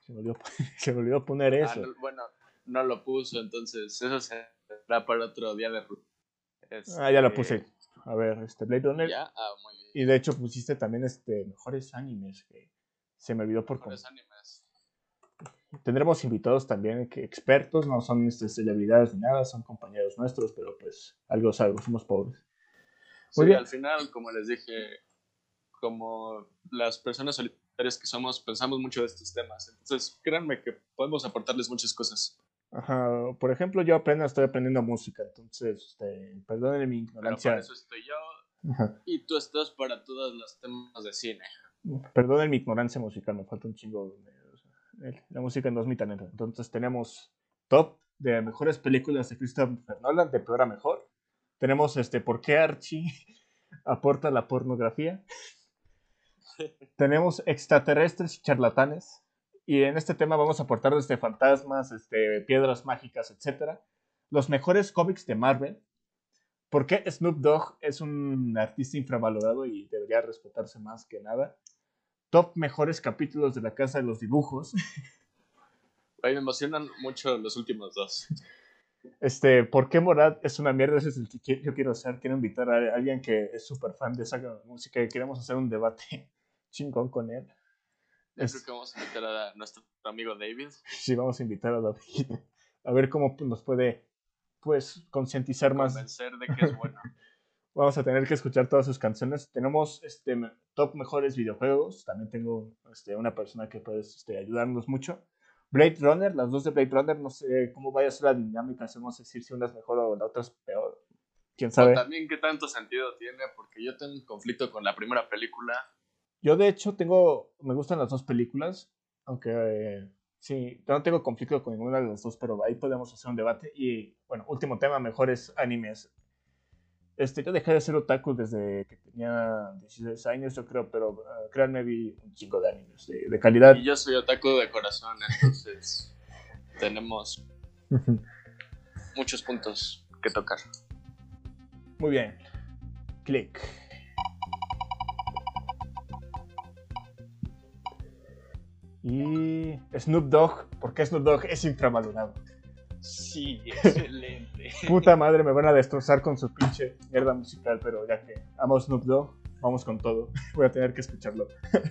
Se me olvidó, se me olvidó poner ah, eso. bueno, no lo puso, entonces eso será para otro día de Ah, ya lo puse. A ver, este Blade Runner. ¿Ya? Ah, muy bien. Y de hecho pusiste también este mejores animes que se me olvidó por Mejores animes. tendremos invitados también que expertos, no son este, celebridades ni nada, son compañeros nuestros, pero pues algo es algo, somos pobres. Muy sí, al final, como les dije, como las personas solitarias que somos, pensamos mucho de estos temas. Entonces, créanme que podemos aportarles muchas cosas. Ajá, por ejemplo, yo apenas estoy aprendiendo música, entonces, este, perdónenme mi ignorancia. Pero para eso estoy yo, y tú estás para todos los temas de cine. Perdonen mi ignorancia musical, me falta un chingo. la música no es mi talento. Entonces tenemos top de mejores películas de Christopher Nolan, de peor a mejor. Tenemos este por qué Archie aporta la pornografía. tenemos extraterrestres y charlatanes. Y en este tema vamos a aportar desde fantasmas, este, piedras mágicas, etc. Los mejores cómics de Marvel, ¿Por qué Snoop Dogg es un artista infravalorado y debería respetarse más que nada? Top mejores capítulos de la Casa de los Dibujos. me emocionan mucho los últimos dos. Este, ¿por qué Morad es una mierda? Ese es el que yo quiero hacer. Quiero invitar a alguien que es súper fan de esa música y queremos hacer un debate chingón con él. Yo creo que vamos a invitar a nuestro amigo David. Sí, vamos a invitar a David. A ver cómo nos puede pues concientizar más. Convencer de que es bueno. Vamos a tener que escuchar todas sus canciones. Tenemos este top mejores videojuegos. También tengo este, una persona que puede este, ayudarnos mucho. Blade Runner, las dos de Blade Runner, no sé cómo vaya a ser la dinámica, vamos a decir si una es mejor o la otra es peor. ¿Quién sabe? también qué tanto sentido tiene, porque yo tengo un conflicto con la primera película. Yo de hecho tengo, me gustan las dos películas, aunque eh, Sí, no tengo conflicto con ninguna de las dos, pero ahí podemos hacer un debate. Y bueno, último tema, mejores animes. Este, yo dejé de ser otaku desde que tenía 16 años, yo creo, pero uh, créanme, vi un chico de animes de, calidad. Y yo soy otaku de corazón, entonces tenemos muchos puntos que tocar. Muy bien. Click. Y Snoop Dogg, porque Snoop Dogg es infravalorado. Sí, excelente. Puta madre, me van a destrozar con su pinche mierda musical, pero ya que amo Snoop Dogg, vamos con todo. Voy a tener que escucharlo.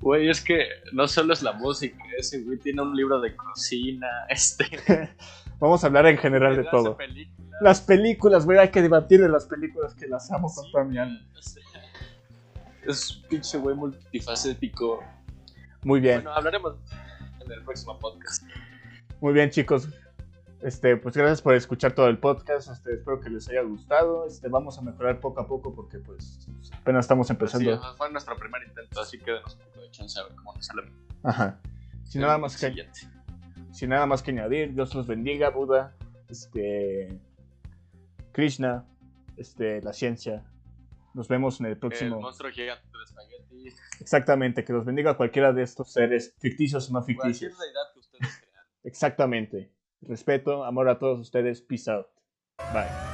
Güey, es que no solo es la música, ese güey tiene un libro de cocina, este... Vamos a hablar en general de todo. Las películas, güey, hay que debatir de las películas que las amo con toda mi alma. Es pinche güey multifacético. Muy bien. Bueno, hablaremos en el próximo podcast. Muy bien, chicos. Este, pues gracias por escuchar todo el podcast. Este, espero que les haya gustado. Este, vamos a mejorar poco a poco porque pues apenas estamos empezando. Sí, fue nuestro primer intento, así que denos un poco de chance a ver cómo nos sale. Ajá. Sin nada más que sin nada más que añadir, Dios los bendiga, Buda, este Krishna, este la ciencia. Nos vemos en el próximo. El monstruo gigante de espagueti. Exactamente, que los bendiga cualquiera de estos seres, ficticios o no ficticios. Cualquier deidad que ustedes crean. Exactamente. Respeto, amor a todos ustedes. Peace out. Bye.